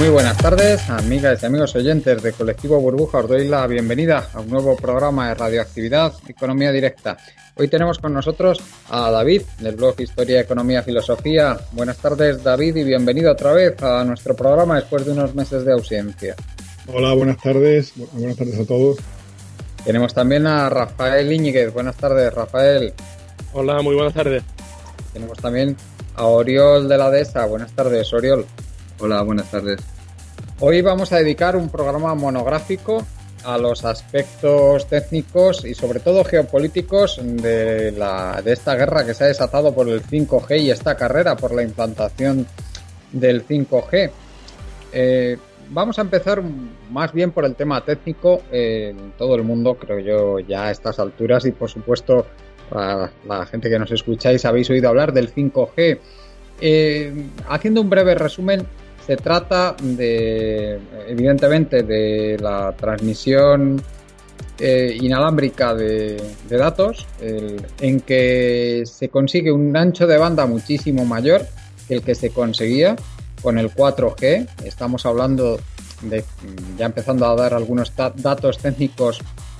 Muy buenas tardes, amigas y amigos oyentes de Colectivo Burbuja. Os doy la bienvenida a un nuevo programa de radioactividad Economía Directa. Hoy tenemos con nosotros a David del blog Historia, Economía, Filosofía. Buenas tardes, David, y bienvenido otra vez a nuestro programa después de unos meses de ausencia. Hola, buenas tardes. Buenas tardes a todos. Tenemos también a Rafael Íñiguez. Buenas tardes, Rafael. Hola, muy buenas tardes. Tenemos también a Oriol de la Dehesa. Buenas tardes, Oriol. Hola, buenas tardes. Hoy vamos a dedicar un programa monográfico a los aspectos técnicos y sobre todo geopolíticos de, la, de esta guerra que se ha desatado por el 5G y esta carrera por la implantación del 5G. Eh, vamos a empezar más bien por el tema técnico. en todo el mundo, creo yo, ya a estas alturas y por supuesto a la gente que nos escucháis habéis oído hablar del 5G. Eh, haciendo un breve resumen, se trata de, evidentemente, de la transmisión eh, inalámbrica de, datos, en que se consigue un ancho de banda muchísimo mayor que el que se conseguía con el 4G. Estamos hablando de, ya empezando a dar algunos datos técnicos,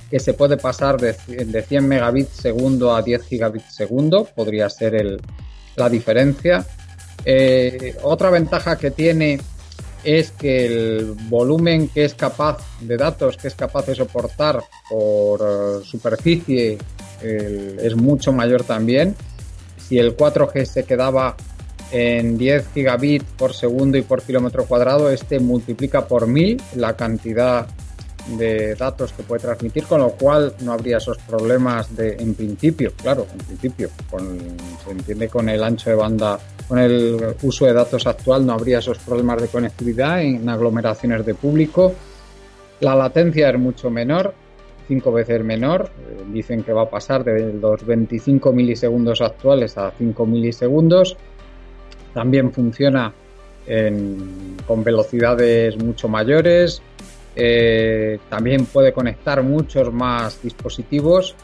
que se puede pasar de, de 100 megabits segundo a 10 gigabits segundo, podría ser la diferencia. Eh, otra ventaja que tiene es que el volumen que es capaz de datos que es capaz de soportar por eh, superficie es mucho mayor también. Si el 4G se quedaba en 10 gigabits por segundo y por kilómetro cuadrado, este multiplica por mil la cantidad de datos que puede transmitir, con lo cual no habría esos problemas de, en principio, claro, en principio, se entiende con el ancho de banda, con el uso de datos actual, no habría esos problemas de conectividad en aglomeraciones de público. La latencia es mucho menor, cinco veces menor, eh, dicen que va a pasar de los 25 milisegundos actuales a 5 milisegundos. También funciona con velocidades mucho mayores, eh, también puede conectar muchos más dispositivos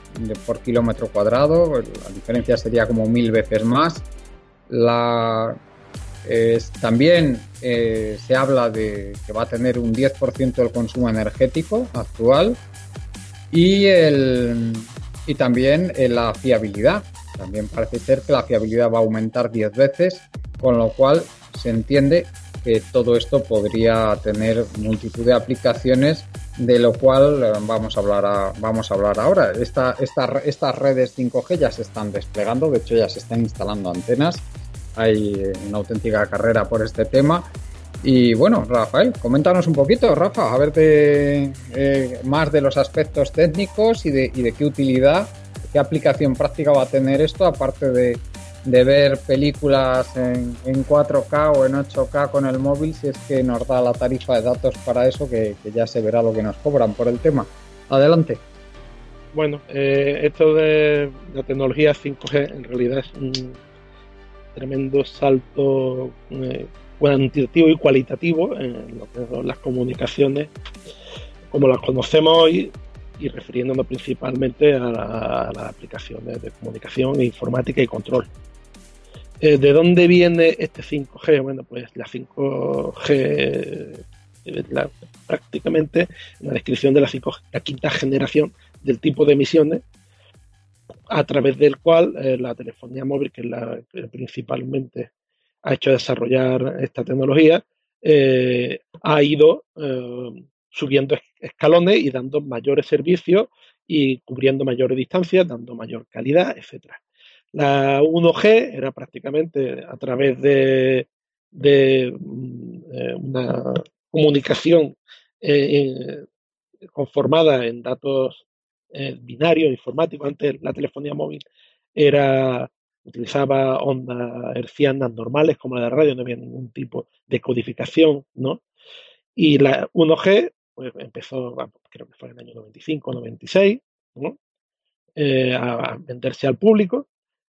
por kilómetro cuadrado, la diferencia sería como mil veces más. también eh, se habla de que va a tener un 10% del consumo energético actual y, el, y también eh, la fiabilidad. También parece ser que la fiabilidad va a aumentar 10 veces, con lo cual se entiende todo esto podría tener multitud de aplicaciones, de lo cual eh, vamos a hablar, vamos a hablar ahora. Esta, esta, estas redes 5G ya se están desplegando, de hecho ya se están instalando antenas. Hay una auténtica carrera por este tema. Y bueno, Rafael, coméntanos un poquito, Rafa, a ver eh, más de los aspectos técnicos y de, y de qué utilidad, qué aplicación práctica va a tener esto, aparte de, de ver películas en, 4K o en 8K con el móvil si es que nos da la tarifa de datos para eso, que, ya se verá lo que nos cobran por el tema. Adelante. Bueno, eh, esto de la tecnología 5G en realidad es un tremendo salto eh, cuantitativo y cualitativo en lo que son las comunicaciones como las conocemos hoy y refiriéndonos principalmente a, las aplicaciones de comunicación, informática y control. Eh, ¿De dónde viene este 5G? Bueno, pues la 5G eh, la, prácticamente la descripción de la, 5 la quinta generación del tipo de emisiones a través del cual eh, la telefonía móvil, que es la que principalmente ha hecho desarrollar esta tecnología, ha ido subiendo escalones y dando mayores servicios y cubriendo mayores distancias, dando mayor calidad, etcétera. La 1G era prácticamente a través de, mm, eh, una comunicación eh, conformada en datos eh, binarios, informáticos. Antes la telefonía móvil era utilizaba ondas hercianas normales como la de radio, no había ningún tipo de codificación, ¿no? Y la 1G pues, empezó, creo que fue en el año 95, 96, ¿no? a venderse al público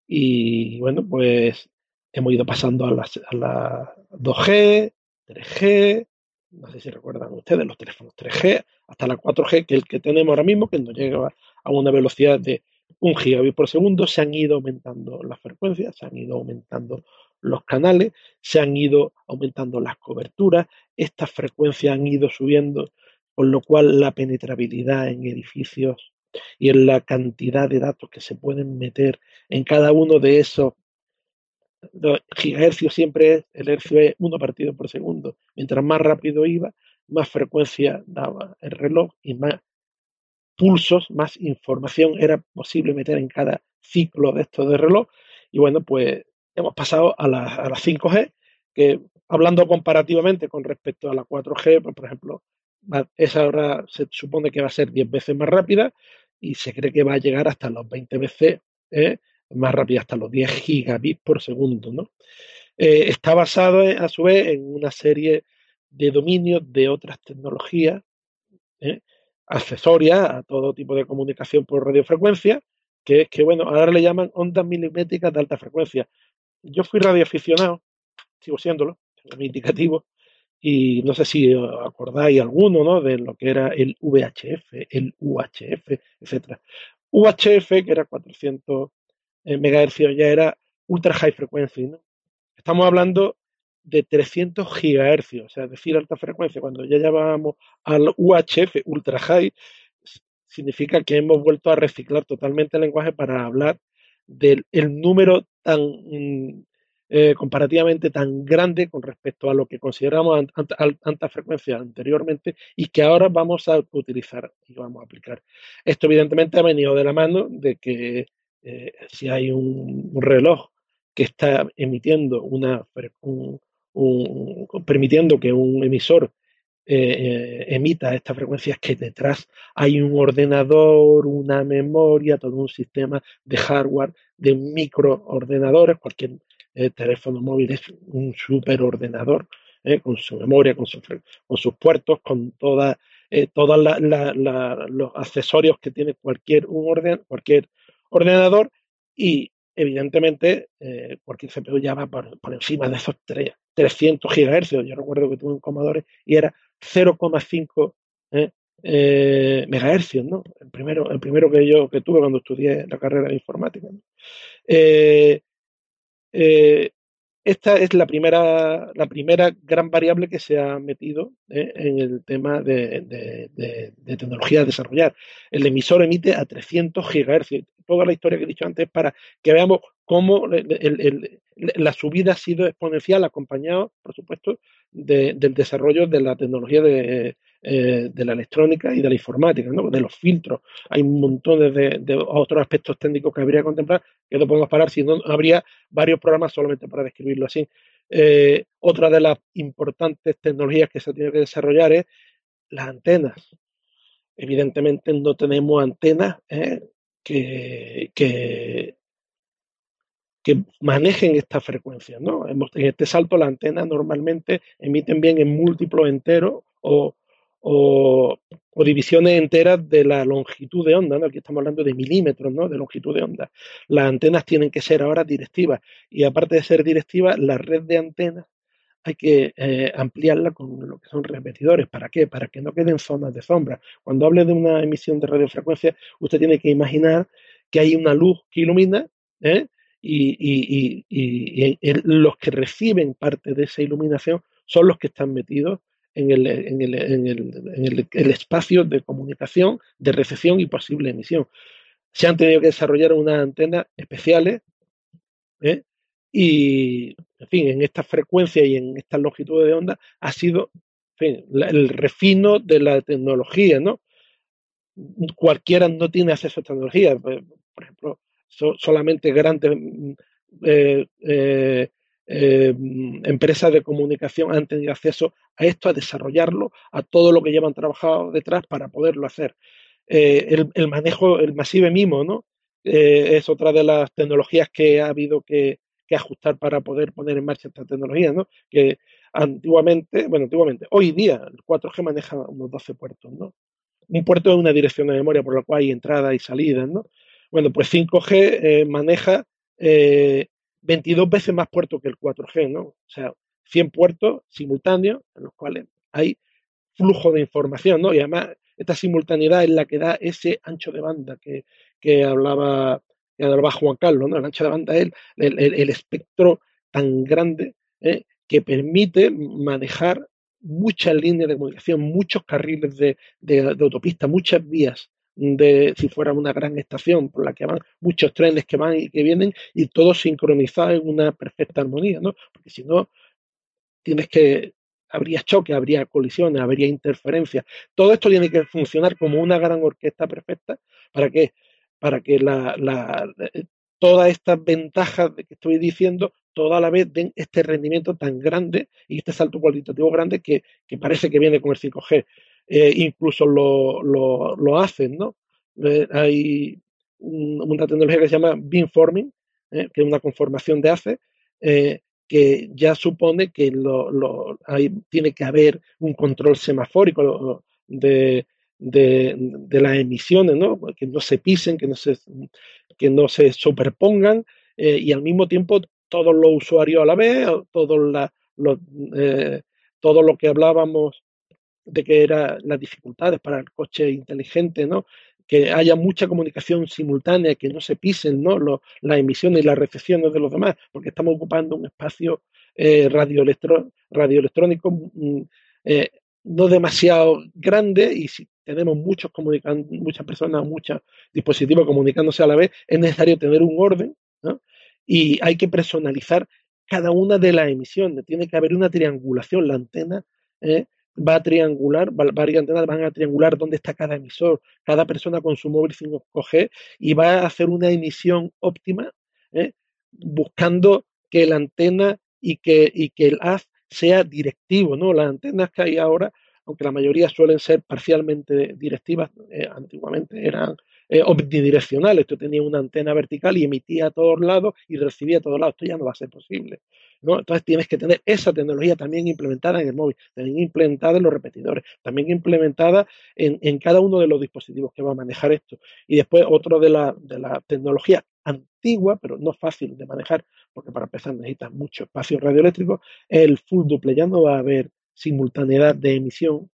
y bueno, pues hemos ido pasando a las, la 2G, 3G, no sé si recuerdan ustedes los teléfonos 3G, hasta la 4G, que es el que tenemos ahora mismo, que nos llega a una velocidad de un gigabit por segundo, se han ido aumentando las frecuencias, se han ido aumentando los canales, se han ido aumentando las coberturas, estas frecuencias han ido subiendo, con lo cual la penetrabilidad en edificios y en la cantidad de datos que se pueden meter en cada uno de esos gigahercios siempre es, el hercio es uno partido por segundo. Mientras más rápido iba, más frecuencia daba el reloj y más pulsos, más información era posible meter en cada ciclo de estos de reloj. Y bueno, pues hemos pasado a la, a 5G, que hablando comparativamente con respecto a la 4G, pues, por ejemplo, esa ahora se supone que va a ser 10 veces más rápida y se cree que va a llegar hasta los 20 veces ¿eh? más rápida, hasta los 10 gigabits por segundo. ¿no? Eh, está basado eh, a su vez en una serie de dominios de otras tecnologías accesorias a todo tipo de comunicación por radiofrecuencia, que es que, bueno, ahora le llaman ondas milimétricas de alta frecuencia. Yo fui radioaficionado, sigo siéndolo, es indicativo, y no sé si acordáis alguno, ¿no? De lo que era el VHF, el UHF, etcétera. UHF, que era 400 eh, MHz, ya era ultra high frequency, ¿no? Estamos hablando de 300 GHz, o sea, decir alta frecuencia, cuando ya llevábamos al UHF, ultra high, significa que hemos vuelto a reciclar totalmente el lenguaje para hablar del número tan eh, comparativamente tan grande con respecto a lo que consideramos alta frecuencia anteriormente y que ahora vamos a utilizar y vamos a aplicar. Esto evidentemente ha venido de la mano de que eh, si hay un, reloj que está emitiendo una permitiendo que un emisor eh, emita estas frecuencias que detrás hay un ordenador, una memoria, todo un sistema de hardware, de microordenadores, cualquier teléfono móvil es un superordenador ¿eh? con su memoria, con, con, sus puertos, con toda, eh, todos los accesorios que tiene cualquier, un orden, cualquier ordenador y evidentemente eh, cualquier CPU ya va por, encima de esos 300 GHz. Yo recuerdo que tuve un Commodore y era 0,5 ¿eh? eh, megahercios, ¿no? El primero, el primero que yo que tuve cuando estudié la carrera de informática. Eh, eh, esta es la primera, la primera gran variable que se ha metido eh, en el tema de, tecnología a desarrollar. El emisor emite a 300 GHz. Toda la historia que he dicho antes para que veamos cómo la subida ha sido exponencial, acompañado, por supuesto, del desarrollo de la tecnología de, eh, de la electrónica y de la informática, ¿no? de los filtros. Hay un montón de, otros aspectos técnicos que habría que contemplar, que no podemos parar, si no habría varios programas solamente para describirlo así. Eh, otra de las importantes tecnologías que se tiene que desarrollar es las antenas. Evidentemente no tenemos antenas ¿eh? que, que, manejen estas frecuencias. ¿no? En este salto las antenas normalmente emiten bien en múltiplos enteros o, o, divisiones enteras de la longitud de onda, ¿no? aquí estamos hablando de milímetros ¿no? de longitud de onda. Las antenas tienen que ser ahora directivas y aparte de ser directivas, la red de antenas hay que eh, ampliarla con lo que son repetidores. ¿Para qué? Para que no queden zonas de sombra. Cuando hable de una emisión de radiofrecuencia, usted tiene que imaginar que hay una luz que ilumina ¿eh? y, y, los que reciben parte de esa iluminación son los que están metidos en el, en el, en el, el, espacio de comunicación, de recepción y posible emisión. Se han tenido que desarrollar unas antenas especiales ¿eh? y, en fin, en esta frecuencia y en esta longitud de onda ha sido el refino de la tecnología, ¿no? Cualquiera no tiene acceso a tecnología. Por ejemplo, solamente grandes eh, eh, eh, empresas de comunicación han tenido acceso a esto, a desarrollarlo, a todo lo que llevan trabajado detrás para poderlo hacer. Eh, el, manejo, el masive mimo, ¿no? Eh, es otra de las tecnologías que ha habido que, ajustar para poder poner en marcha esta tecnología, ¿no? Que antiguamente, bueno, antiguamente, hoy día el 4G maneja unos 12 puertos, ¿no? Un puerto es una dirección de memoria por la cual hay entrada y salida, ¿no? Bueno, pues 5G maneja 22 veces más puertos que el 4G, ¿no? O sea, 100 puertos simultáneos en los cuales hay flujo de información, ¿no? Y además esta simultaneidad es la que da ese ancho de banda que, que hablaba, que hablaba Juan Carlos, ¿no? El ancho de banda es el, el, espectro tan grande ¿eh? que permite manejar muchas líneas de comunicación, muchos carriles de, autopista, muchas vías de si fuera una gran estación por la que van muchos trenes que van y que vienen y todo sincronizado en una perfecta armonía, ¿no? Porque si no, tienes que habría choque, habría colisiones, habría interferencias. Todo esto tiene que funcionar como una gran orquesta perfecta. ¿Para qué? Para que la, eh, todas estas ventajas que estoy diciendo, toda la vez den este rendimiento tan grande y este salto cualitativo grande que, parece que viene con el 5G. Eh, incluso lo, lo, hacen, ¿no? Eh, hay una tecnología que se llama beamforming, que es una conformación de ACE, que ya supone que lo, tiene que haber un control semafórico de, de, las emisiones, ¿no? que no se pisen, que no se, que no se superpongan eh, y al mismo tiempo todos los usuarios a la vez, todos la, eh, todo lo que hablábamos de que eran las dificultades para el coche inteligente, ¿no? que haya mucha comunicación simultánea, que no se pisen ¿no? las emisiones y las recepciones de los demás, porque estamos ocupando un espacio eh, radioelectrónico mm, eh, no demasiado grande y si tenemos muchos muchas personas, muchos dispositivos comunicándose a la vez, es necesario tener un orden y hay que personalizar cada una de las emisiones. Tiene que haber una triangulación. La antena ¿eh? Va a triangular, varias antenas van a triangular dónde está cada emisor, cada persona con su móvil 5G y va a hacer una emisión óptima, ¿eh? buscando que la antena y que, y que el haz sea directivo, ¿no? Las antenas que hay ahora, aunque la mayoría suelen ser parcialmente directivas, eh, antiguamente eran eh, omnidireccional. Esto tenía una antena vertical y emitía a todos lados y recibía a todos lados. Esto ya no va a ser posible. ¿no? Entonces tienes que tener esa tecnología también implementada en el móvil, también implementada en los repetidores, también implementada en, cada uno de los dispositivos que va a manejar esto. Y después otro de la, de la tecnología antigua, pero no fácil de manejar, porque para empezar necesitas mucho espacio radioeléctrico, el full duple. Ya no va a haber simultaneidad de emisión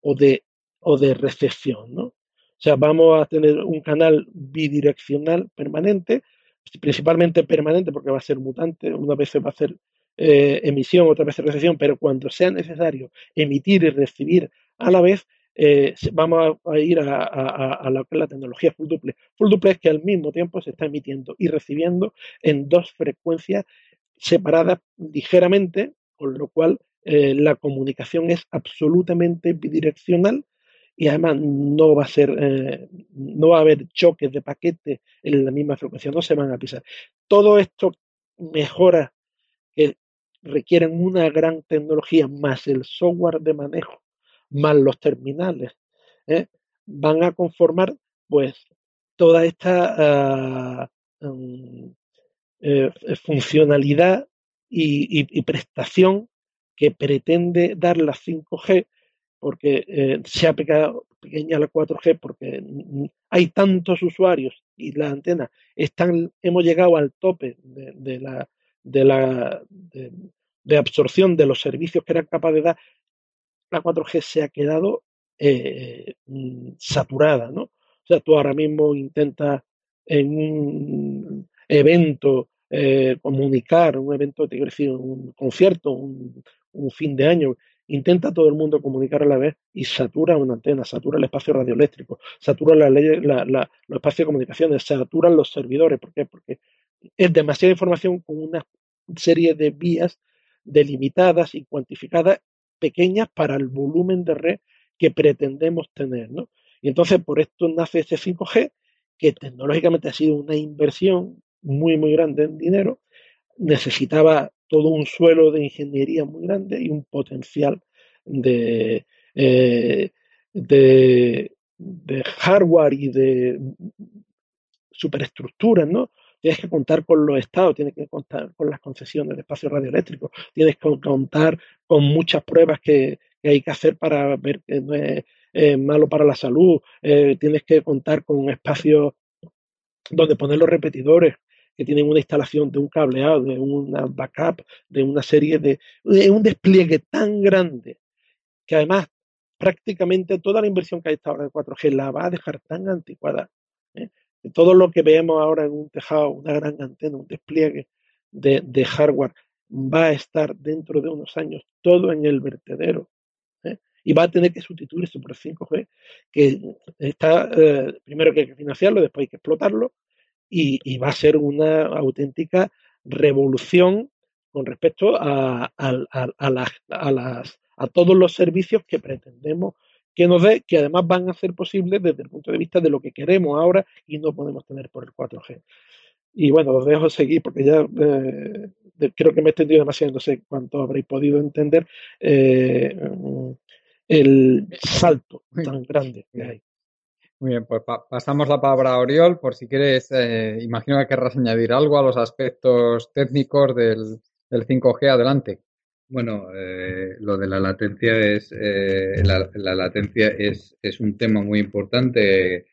o de, o de recepción, ¿no? O sea, vamos a tener un canal bidireccional permanente, principalmente permanente porque va a ser mutante, una vez va a hacer eh, emisión, otra vez recepción, pero cuando sea necesario emitir y recibir a la vez, eh, vamos a, ir a, la, la, tecnología full duple. Full duple es que al mismo tiempo se está emitiendo y recibiendo en dos frecuencias separadas ligeramente, con lo cual eh, la comunicación es absolutamente bidireccional y además no va a ser, eh, no va a haber choques de paquetes en la misma frecuencia, no se van a pisar. Todo esto mejora que requieren una gran tecnología más el software de manejo, más los terminales, ¿eh? van a conformar pues toda esta ah, mm, funcionalidad y, prestación que pretende dar la 5G porque eh, se ha pegado pequeña la 4G porque hay tantos usuarios y las antenas están, hemos llegado al tope de, la, de, la de, absorción de los servicios que eran capaces de dar, la 4G se ha quedado eh, mm, saturada, ¿no? O sea, tú ahora mismo intentas en un evento eh, comunicar, un evento, te quiero decir, un concierto, un, un fin de año, intenta todo el mundo comunicar a la vez y satura una antena, satura el espacio radioeléctrico, satura la los espacios de comunicaciones, saturan los servidores. ¿Por qué? Porque es demasiada información con una serie de vías delimitadas y cuantificadas pequeñas para el volumen de red que pretendemos tener. ¿no? Y entonces por esto nace este 5G, que tecnológicamente ha sido una inversión muy, muy grande en dinero, necesitaba todo un suelo de ingeniería muy grande y un potencial de, eh, de, hardware y de superestructuras, ¿no? Tienes que contar con los estados, tienes que contar con las concesiones de espacio radioeléctrico, tienes que contar con muchas pruebas que, hay que hacer para ver que no es malo para la salud, eh, tienes que contar con espacios donde poner los repetidores, tienen una instalación de un cableado, de una backup, de una serie de, un despliegue tan grande que además prácticamente toda la inversión que hay esta ahora de 4G la va a dejar tan anticuada. ¿eh? Todo lo que vemos ahora en un tejado, una gran antena, un despliegue de, hardware, va a estar dentro de unos años todo en el vertedero ¿eh? y va a tener que sustituirse por el 5G, que está, eh, primero que hay que financiarlo, después hay que explotarlo, y, va a ser una auténtica revolución con respecto a, a todos los servicios que pretendemos que nos dé, que además van a ser posibles desde el punto de vista de lo que queremos ahora y no podemos tener por el 4G. Y bueno, os dejo seguir porque ya eh, creo que me he extendido demasiado, no sé cuánto habréis podido entender eh, el salto tan grande que hay. Muy bien, pues pasamos la palabra a Oriol, por si quieres, eh, imagino que querrás añadir algo a los aspectos técnicos del, del 5G. Adelante. Bueno, eh, lo de la latencia es eh, la, latencia es, es, un tema muy importante,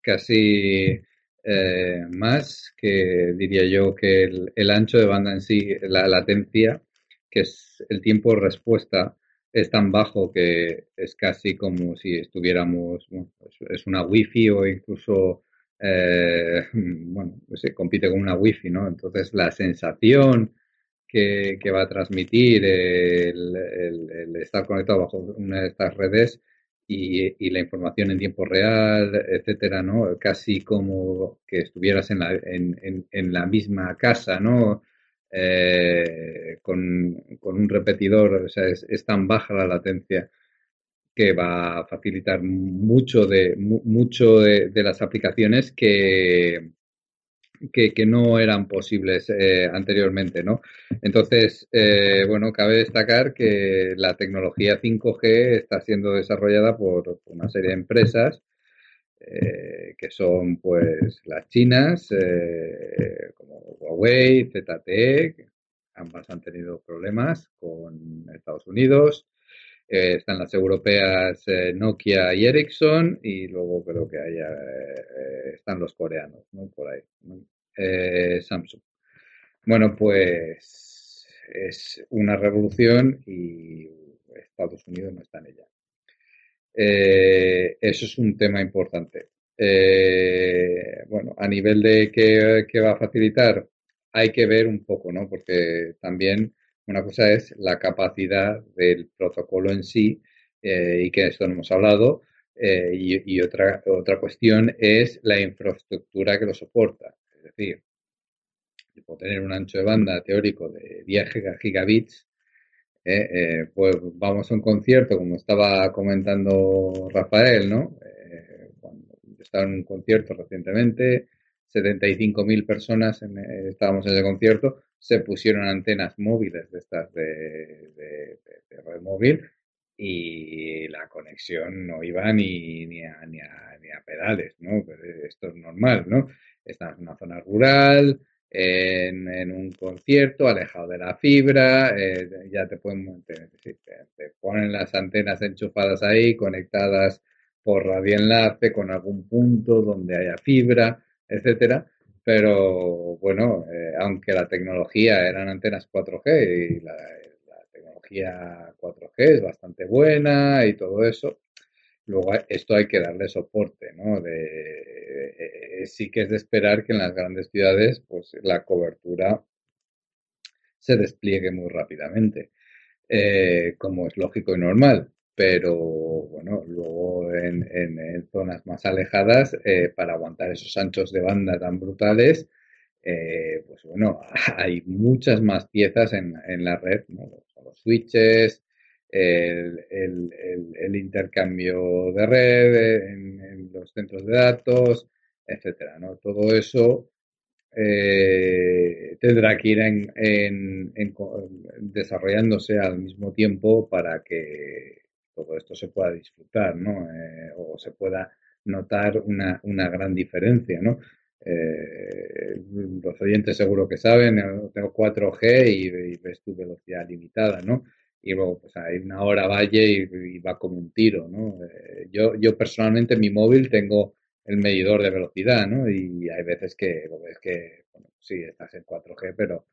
casi eh, más que diría yo que el, ancho de banda en sí, la latencia, que es el tiempo de respuesta, es tan bajo que es casi como si estuviéramos, bueno, es una wifi o incluso, bueno, se compite con una wifi, ¿no? Entonces la sensación que, va a transmitir el, estar conectado bajo una de estas redes y, la información en tiempo real, etcétera, ¿no? Casi como que estuvieras en la, en, la misma casa, ¿no? Eh, con, un repetidor, es, tan baja la latencia que va a facilitar mucho de, mucho de las aplicaciones que, que, no eran posibles eh, anteriormente, ¿no? Entonces, eh, bueno, cabe destacar que la tecnología 5G está siendo desarrollada por, una serie de empresas eh, que son, pues, las chinas, como Huawei, ZTE, ambas han tenido problemas con Estados Unidos. están las europeas Nokia y Ericsson y luego creo que haya, están los coreanos, ¿no? Por ahí. Eh, Samsung. Bueno, pues es una revolución y Estados Unidos no está en ella. Eh, eso es un tema importante. Eh, bueno, a nivel de qué, va a facilitar, hay que ver un poco, ¿no? Porque también una cosa es la capacidad del protocolo en sí, y que esto no hemos hablado, y, otra, otra cuestión es la infraestructura que lo soporta decir, puedo tener un ancho de banda teórico de 10 gigabits, eh, eh, pues vamos a un concierto, como estaba comentando Rafael, ¿no? Eh, estaba en un concierto recientemente, 75.000 personas estábamos en ese concierto, se pusieron antenas móviles de estas de, red móvil y la conexión no iba ni, ni, a, ni, a, ni a pedales, ¿no? esto es normal, ¿no? estás en una zona rural, en, un concierto, alejado de la fibra, eh, ya te pueden te, ponen las antenas enchufadas ahí, conectadas por radioenlace con algún punto donde haya fibra, etcétera. Pero bueno, eh, aunque la tecnología eran antenas 4G y la, la tecnología 4G es bastante buena y todo eso, Luego esto hay que darle soporte, ¿no? De, eh, sí que es de esperar que en las grandes ciudades pues la cobertura se despliegue muy rápidamente, eh, como es lógico y normal. Pero bueno, luego en, zonas más alejadas, eh, para aguantar esos anchos de banda tan brutales, pues bueno, hay muchas más piezas en, la red, ¿no? los switches, el, intercambio de red en, los centros de datos, etcétera. ¿no? Todo eso eh, tendrá que ir en, desarrollándose al mismo tiempo para que todo esto se pueda disfrutar, ¿no? Eh, o se pueda notar una, gran diferencia, ¿no? Eh, los oyentes seguro que saben, tengo 4G y, y ves tu velocidad limitada, ¿no? Y luego pues hay una hora valle y, va como un tiro, ¿no? Eh, yo, yo personalmente en mi móvil tengo el medidor de velocidad, ¿no? Y hay veces que lo ves que, bueno, sí, estás en 4G, pero,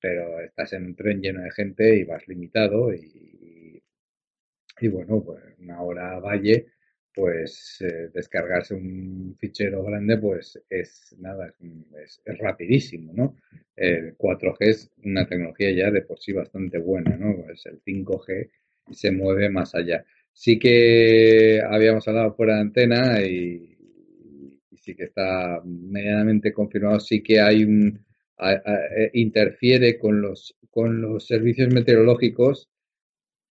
pero estás en un tren lleno de gente y vas limitado y, y bueno, pues una hora valle, pues eh, descargarse un fichero grande, pues es nada, es, rapidísimo, ¿no? El 4G es una tecnología ya de por sí bastante buena, ¿no? Es el 5G y se mueve más allá. Sí que habíamos hablado fuera de antena y, sí que está medianamente confirmado, sí que hay un eh, interfiere con los con los servicios meteorológicos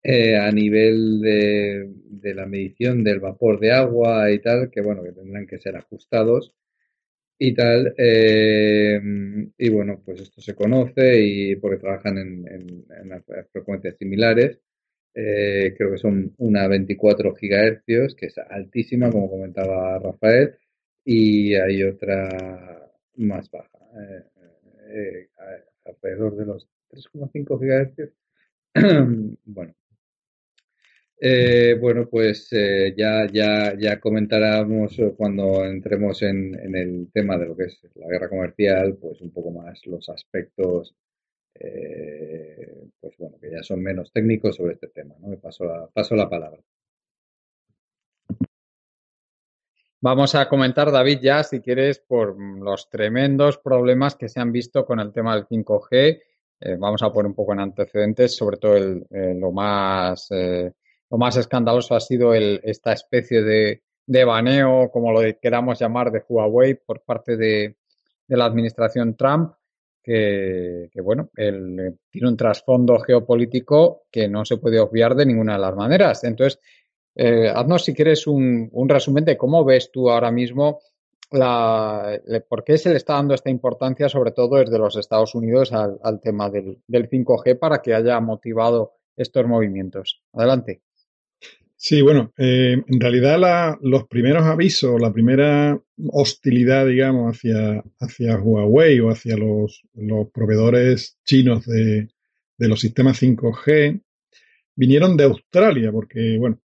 eh, a nivel de, de, la medición del vapor de agua y tal, que bueno, que tendrán que ser ajustados y tal. Eh, y bueno, pues esto se conoce y porque trabajan en, en, frecuencias similares. Eh, creo que son una 24 gigahercios, que es altísima, como comentaba Rafael, y hay otra más baja, alrededor de los 3,5 gigahercios. bueno, eh, bueno, pues eh, ya, ya, ya comentaremos cuando entremos en, el tema de lo que es la guerra comercial, pues un poco más los aspectos, eh, pues bueno, que ya son menos técnicos sobre este tema, ¿no? Paso la, paso la palabra. Vamos a comentar, David, ya, si quieres, por los tremendos problemas que se han visto con el tema del 5G. vamos a poner un poco en antecedentes, sobre todo lo más lo más escandaloso ha sido el, esta especie de, de, baneo, como lo queramos llamar, de Huawei por parte de, la administración Trump, que, bueno, él tiene un trasfondo geopolítico que no se puede obviar de ninguna de las maneras. Entonces, eh, haznos si quieres un, un, resumen de cómo ves tú ahora mismo la, por qué se le está dando esta importancia, sobre todo desde los Estados Unidos, al, al tema del, del 5G para que haya motivado estos movimientos. Adelante. Sí, bueno, eh, en realidad los primeros avisos, la primera hostilidad, digamos, hacia, hacia Huawei o hacia los, los proveedores chinos de, de, los sistemas 5G vinieron de Australia, porque, bueno,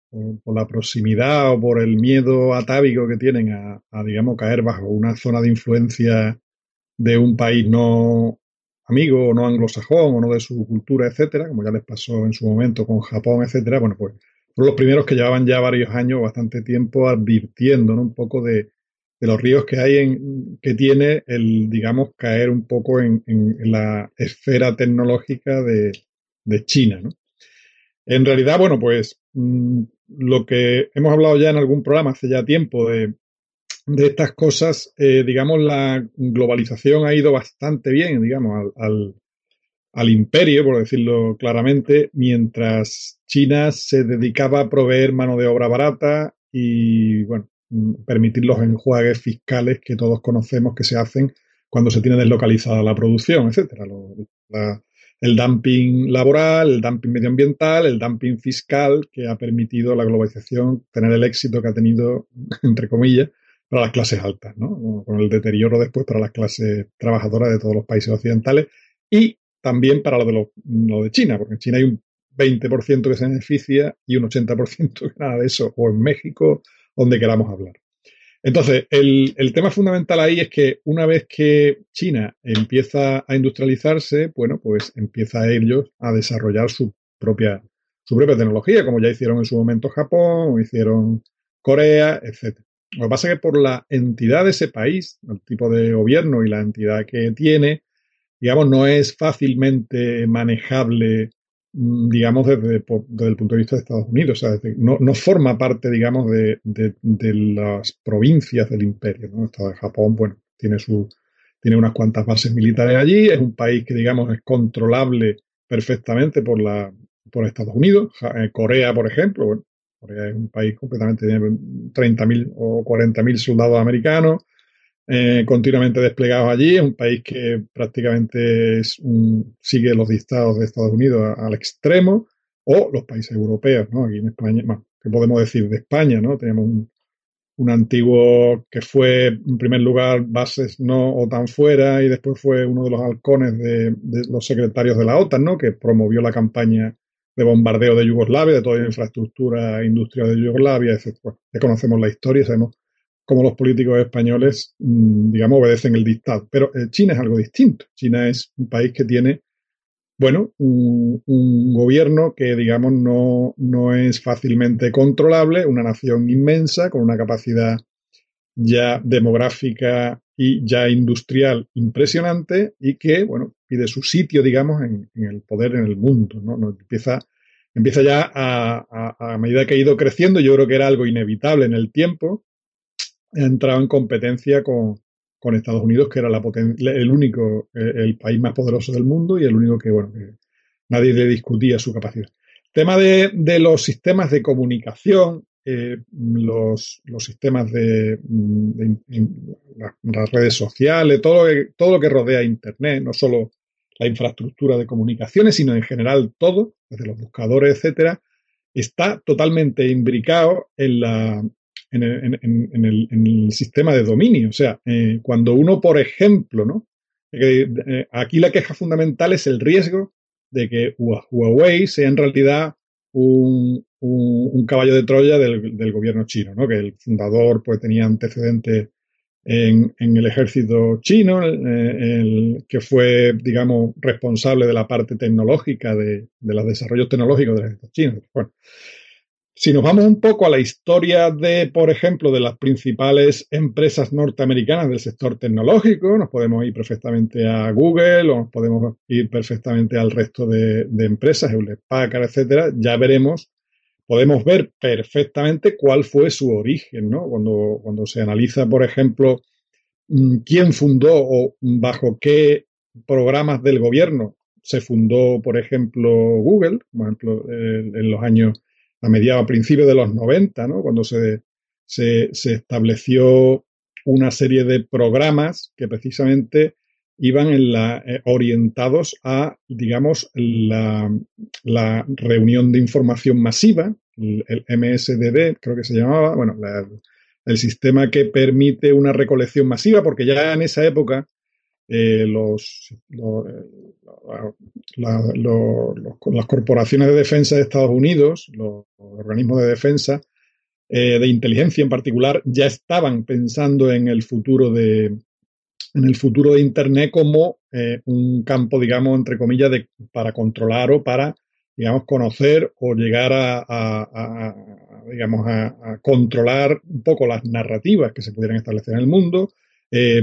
por, la proximidad o por el miedo atávico que tienen a, a, digamos, caer bajo una zona de influencia de un país no amigo o no anglosajón o no de su cultura, etcétera, como ya les pasó en su momento con Japón, etcétera, bueno, pues los primeros que llevaban ya varios años, bastante tiempo, advirtiendo un poco de, los ríos que hay en, que tiene el, digamos, caer un poco en, la esfera tecnológica de, China. En realidad, bueno, pues mm, lo que hemos hablado ya en algún programa hace ya tiempo de, estas cosas, eh, digamos, la globalización ha ido bastante bien, digamos, al, al imperio, por decirlo claramente, mientras China se dedicaba a proveer mano de obra barata y, bueno, permitir los enjuagues fiscales que todos conocemos que se hacen cuando se tiene deslocalizada la producción, etcétera. el dumping laboral, el dumping medioambiental, el dumping fiscal que ha permitido la globalización tener el éxito que ha tenido, entre comillas, para las clases altas, ¿no? Con el deterioro después para las clases trabajadoras de todos los países occidentales y también para lo de, lo, de China, porque en China hay un 20% que se beneficia y un 80% que nada de eso, o en México, donde queramos hablar. Entonces, el, el, tema fundamental ahí es que una vez que China empieza a industrializarse, bueno, pues empieza ellos a desarrollar su propia, su propia tecnología, como ya hicieron en su momento Japón, o hicieron Corea, etc. Lo que pasa es que por la entidad de ese país, el tipo de gobierno y la entidad que tiene, digamos, no es fácilmente manejable, mm, digamos, desde, el punto de vista de Estados Unidos. O sea, no, forma parte, digamos, de, de, las provincias del imperio. ¿no? De Japón, bueno, tiene, su, tiene unas cuantas bases militares allí. Es un país que, digamos, es controlable perfectamente por, la, por Estados Unidos. Eh, Corea, por ejemplo, bueno, Corea es un país completamente, tiene 30.000 o 40.000 soldados americanos. Eh, continuamente desplegados allí. Un país que prácticamente sigue los dictados de Estados Unidos al extremo, o los países europeos, ¿no? Aquí en España, ¿qué podemos decir de España, no? Tenemos un, antiguo que fue, en primer lugar, bases no OTAN fuera y después fue uno de los halcones de, los secretarios de la OTAN, ¿no? Que promovió la campaña de bombardeo de Yugoslavia, de toda la infraestructura industrial de Yugoslavia, etc. ya conocemos la historia, sabemos como los políticos españoles, mm, digamos, obedecen el dictado. Pero eh, China es algo distinto. China es un país que tiene bueno, un, gobierno que, digamos, no, no, es fácilmente controlable, una nación inmensa con una capacidad ya demográfica y ya industrial impresionante y que, bueno, pide su sitio, digamos, en, el poder en el mundo, ¿no? empieza, empieza ya a, a, medida que ha ido creciendo, yo creo que era algo inevitable en el tiempo, entrado en competencia con, con Estados Unidos, que era la el único, eh, el país más poderoso del mundo y el único que, bueno, nadie le discutía su capacidad. tema de, los sistemas de comunicación, eh, los, sistemas de, las redes sociales, todo lo, que, todo lo que rodea Internet, no solo la infraestructura de comunicaciones, sino en general todo, desde los buscadores, etcétera, está totalmente imbricado en la, en el, sistema de dominio. O sea, eh, cuando uno, por ejemplo, ¿no? Eh, aquí la queja fundamental es el riesgo de que Huawei sea en realidad un, caballo de Troya del, gobierno chino, ¿no? Que el fundador pues tenía antecedentes en, el ejército chino, eh, el, que fue, digamos, responsable de la parte tecnológica de, de los desarrollos tecnológicos del ejército chino. Bueno, si nos vamos un poco a la historia de, por ejemplo, de las principales empresas norteamericanas del sector tecnológico, nos podemos ir perfectamente a Google o nos podemos ir perfectamente al resto de, empresas, Hewlett Packard, etcétera, ya veremos, podemos ver perfectamente cuál fue su origen, ¿no? Cuando, cuando se analiza, por ejemplo, mm, quién fundó o bajo qué programas del gobierno se fundó, por ejemplo, Google, por ejemplo, en los años a mediados, a principios de los 90, ¿no? cuando se, se, estableció una serie de programas que precisamente iban en la, eh, orientados a, digamos, la, la, reunión de información masiva, el, MSDD, creo que se llamaba, bueno, el sistema que permite una recolección masiva, porque ya en esa época eh, los, las corporaciones de defensa de Estados Unidos, los, organismos de defensa, eh, de inteligencia en particular, ya estaban pensando en el futuro de, en el futuro de Internet como eh, un campo, digamos, entre comillas, de, para controlar o para, digamos, conocer o llegar a, digamos, a, controlar un poco las narrativas que se pudieran establecer en el mundo,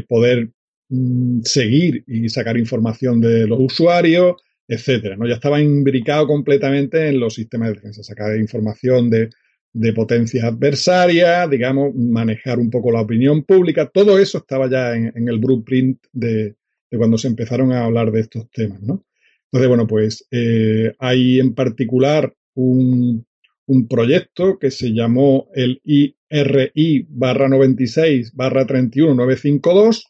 poder Mm, seguir y sacar información de los usuarios, etcétera. ¿no? Ya estaba imbricado completamente en los sistemas de defensa, sacar información de, de potencias adversarias, digamos, manejar un poco la opinión pública, todo eso estaba ya en, el blueprint de, de, cuando se empezaron a hablar de estos temas, ¿no? Entonces, bueno, pues eh, hay en particular un, un proyecto que se llamó el IRI barra 96 barra 31952,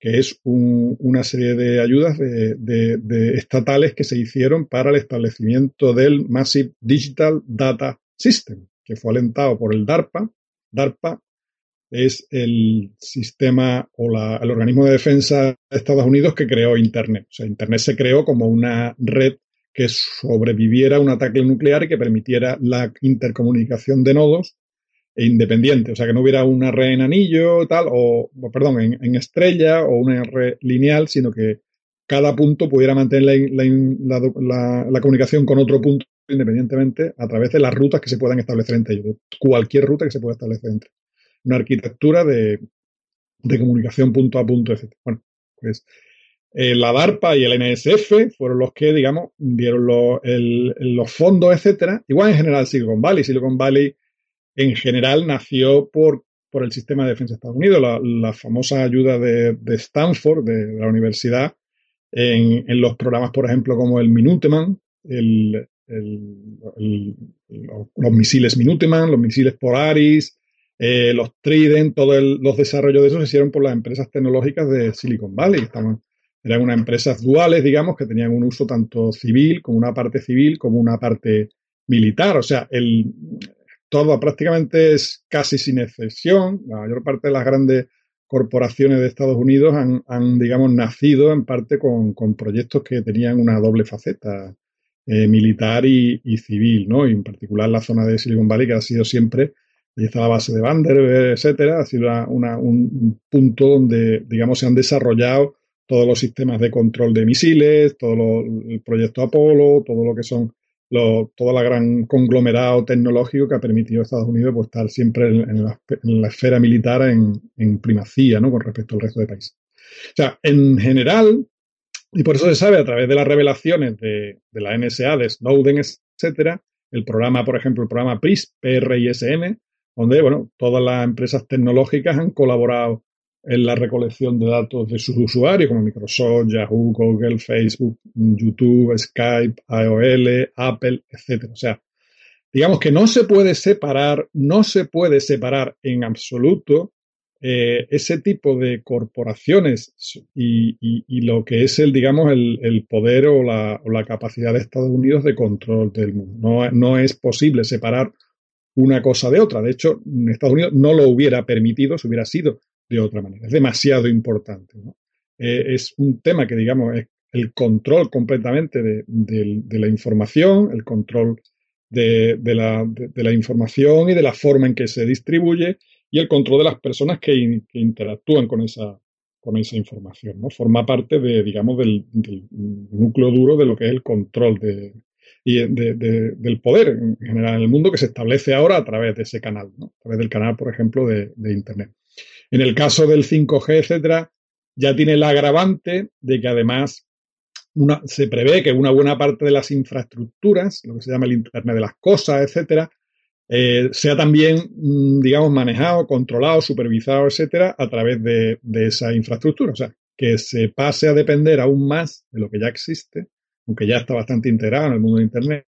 que es una serie de ayudas de, estatales que se hicieron para el establecimiento del Massive Digital Data System, que fue alentado por el DARPA. DARPA es el sistema o el organismo de defensa de Estados Unidos que creó Internet. O sea, Internet se creó como una red que sobreviviera a un ataque nuclear y que permitiera la intercomunicación de nodos e independiente, o sea, que no hubiera una red en anillo, tal, o, perdón, en, estrella o una red lineal, sino que cada punto pudiera mantener la, comunicación con otro punto independientemente a través de las rutas que se puedan establecer entre ellos, cualquier ruta que se pueda establecer entre Una arquitectura de, comunicación punto a punto, etc. Bueno, pues eh, la DARPA y el NSF fueron los que, digamos, dieron los fondos, etcétera. Igual en general Silicon Valley. Silicon Valley en general nació por, por el sistema de defensa de Estados Unidos, la, famosa ayuda de, Stanford, de, la universidad, en, los programas, por ejemplo, como el Minuteman, los, misiles Minuteman, los misiles Polaris, eh, los Trident, todos los desarrollos de eso se hicieron por las empresas tecnológicas de Silicon Valley. Eran unas empresas duales, digamos, que tenían un uso tanto civil, como una parte civil, como una parte militar. O sea, el, todo prácticamente es casi sin excepción. La mayor parte de las grandes corporaciones de Estados Unidos han, digamos, nacido en parte con, proyectos que tenían una doble faceta, eh, militar y, civil, ¿no? Y en particular la zona de Silicon Valley, que ha sido siempre, ahí está la base de Vanderbilt, etcétera, ha sido un, punto donde, digamos, se han desarrollado todos los sistemas de control de misiles, todo el proyecto Apolo, todo lo que son lo, todo el gran conglomerado tecnológico que ha permitido a Estados Unidos pues, estar siempre en, la, esfera militar en, primacía ¿no? con respecto al resto de países. O sea, en general, y por eso se sabe a través de las revelaciones de, la NSA, de Snowden, etcétera, el programa, por ejemplo, el programa PRIS, PRISM, donde, bueno, todas las empresas tecnológicas han colaborado en la recolección de datos de sus usuarios, como Microsoft, Yahoo, Google, Facebook, YouTube, Skype, AOL, Apple, etc. O sea, digamos que no se puede separar, no se puede separar en absoluto eh, ese tipo de corporaciones y, lo que es el, digamos, el, poder o la, capacidad de Estados Unidos de control del mundo. No, no es posible separar una cosa de otra. De hecho, Estados Unidos no lo hubiera permitido si hubiera sido de otra manera. Es demasiado importante. Eh, es un tema que, digamos, es el control completamente de, la información, el control de, la, información y de la forma en que se distribuye y el control de las personas que, interactúan con esa, con esa información. ¿no? Forma parte de, digamos, del, núcleo duro de lo que es el control y del poder en general en el mundo que se establece ahora a través de ese canal, a través del canal, por ejemplo, de, Internet. En el caso del 5G, etcétera, ya tiene el agravante de que además se prevé que una buena parte de las infraestructuras, lo que se llama el Internet de las cosas, etcétera, eh, sea también, mm, digamos, manejado, controlado, supervisado, etcétera, a través de, de, esa infraestructura. O sea, que se pase a depender aún más de lo que ya existe, aunque ya está bastante integrado en el mundo de Internet,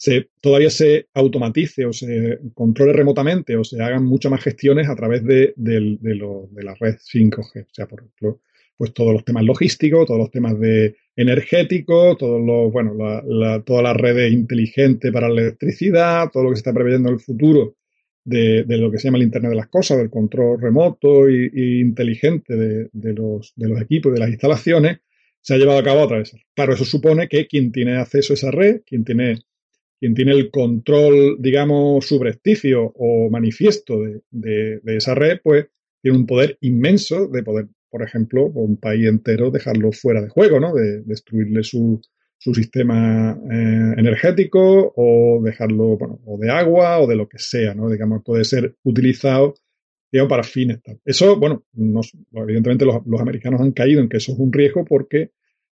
se, todavía se automatice o se controle remotamente o se hagan muchas más gestiones a través de, la red 5G. O sea, por ejemplo, pues todos los temas logísticos, todos los temas de energéticos, todos los, bueno, la, todas las redes inteligentes para la electricidad, todo lo que se está preveyendo en el futuro de, lo que se llama el Internet de las Cosas, del control remoto e inteligente de, los, de los equipos, de las instalaciones, se ha llevado a cabo a través. Claro, eso supone que quien tiene acceso a esa red, quien tiene quien tiene el control, digamos, subrepticio o manifiesto de, esa red, pues tiene un poder inmenso de poder, por ejemplo, un país entero dejarlo fuera de juego, ¿no? De destruirle su, sistema eh, energético o dejarlo, bueno, o de agua o de lo que sea, ¿no? Digamos, puede ser utilizado, digamos, para fines. Eso, bueno, evidentemente los, los americanos han caído en que eso es un riesgo porque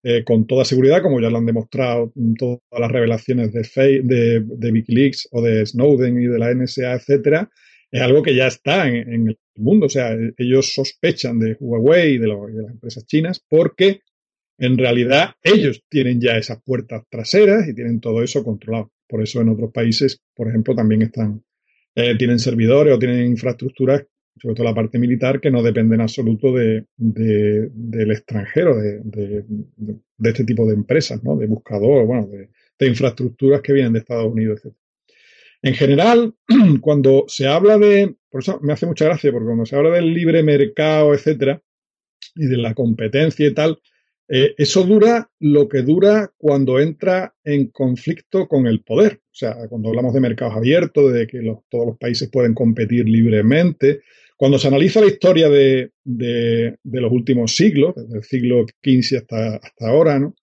eh, con toda seguridad, como ya lo han demostrado todas las revelaciones de, de, Wikileaks o de Snowden y de la NSA, etcétera, es algo que ya está en, el mundo. O sea, ellos sospechan de Huawei y de, las empresas chinas porque en realidad ellos tienen ya esas puertas traseras y tienen todo eso controlado. Por eso en otros países, por ejemplo, también están, eh, tienen servidores o tienen infraestructuras sobre todo la parte militar, que no depende en absoluto de, del extranjero, de, este tipo de empresas, ¿no? de buscadores, bueno, de, infraestructuras que vienen de Estados Unidos, etc. En general, cuando se habla de, por eso me hace mucha gracia, porque cuando se habla del libre mercado, etcétera, y de la competencia y tal, eh, eso dura lo que dura cuando entra en conflicto con el poder. O sea, cuando hablamos de mercados abiertos, de que todos los países pueden competir libremente, cuando se analiza la historia de, los últimos siglos, desde el siglo XV hasta, hasta ahora, ¿no?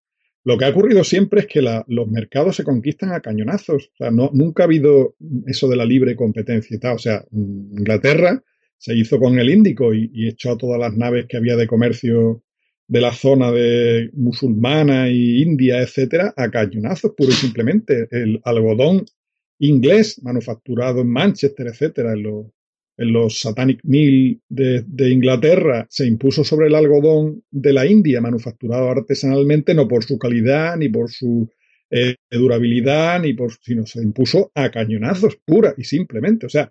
lo que ha ocurrido siempre es que los mercados se conquistan a cañonazos. O sea, nunca ha habido eso de la libre competencia y tal. O sea, Inglaterra se hizo con el Índico y, echó a todas las naves que había de comercio de la zona de musulmana y India, etcétera, a cañonazos, puro y simplemente. El algodón inglés manufacturado en Manchester, etcétera, en los, en los Satanic Mill de, Inglaterra se impuso sobre el algodón de la India, manufacturado artesanalmente, no por su calidad, ni por su eh, durabilidad, ni por, sino se impuso a cañonazos, pura y simplemente. O sea,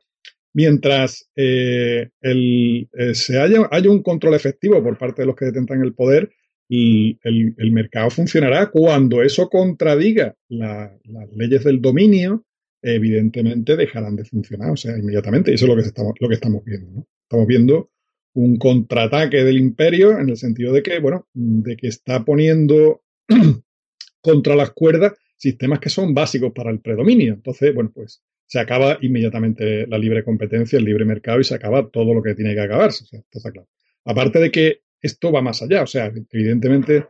mientras eh, el, eh, se haya, haya, un control efectivo por parte de los que detentan el poder, y el, mercado funcionará cuando eso contradiga las leyes del dominio evidentemente dejarán de funcionar, o sea, inmediatamente. Y eso es lo que, estamos, lo que estamos viendo. Estamos viendo un contraataque del imperio en el sentido de que, bueno, de que está poniendo contra las cuerdas sistemas que son básicos para el predominio. Entonces, bueno, pues se acaba inmediatamente la libre competencia, el libre mercado y se acaba todo lo que tiene que acabarse. Está claro. Aparte de que esto va más allá. O sea, evidentemente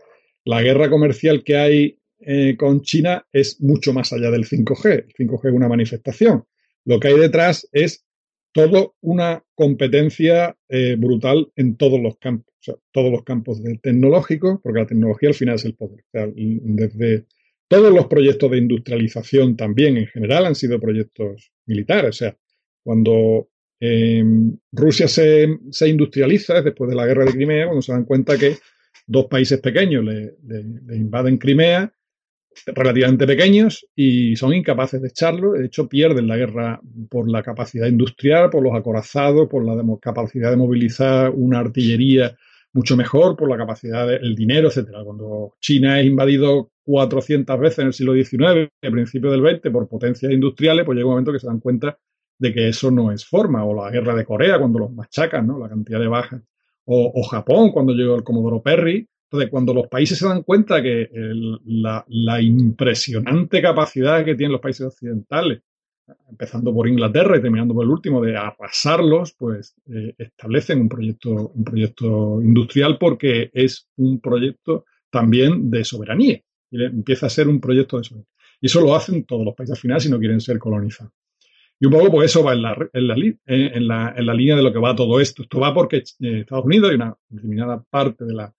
la guerra comercial que hay eh, con China es mucho más allá del 5G. El 5G es una manifestación. Lo que hay detrás es todo una competencia eh, brutal en todos los campos, todos los campos tecnológicos, porque la tecnología al final es el poder. Desde todos los proyectos de industrialización también en general han sido proyectos militares. O sea, cuando em, Rusia se, se, industrializa después de la guerra de Crimea, cuando se dan cuenta que dos países pequeños le invaden Crimea, relativamente pequeños y son incapaces de echarlo. De hecho, pierden la guerra por la capacidad industrial, por los acorazados, por la capacidad de movilizar una artillería mucho mejor, por la capacidad del dinero, etcétera. Cuando China es invadido 400 veces en el siglo XIX, a principios del XX, por potencias industriales, pues llega un momento que se dan cuenta de que eso no es forma. O la guerra de Corea, cuando los machacan, ¿no? La cantidad de bajas. O, o Japón, cuando llegó el Comodoro Perry, entonces, cuando los países se dan cuenta que la, impresionante capacidad que tienen los países occidentales, empezando por Inglaterra y terminando por el último, de arrasarlos, pues eh, establecen un proyecto, un proyecto industrial porque es un proyecto también de soberanía. Y empieza a ser un proyecto de soberanía. Y eso lo hacen todos los países al final si no quieren ser colonizados. Y un poco, pues eso va en la, en la, en la, en la línea de lo que va todo esto. Esto va porque eh, Estados Unidos y una determinada parte de la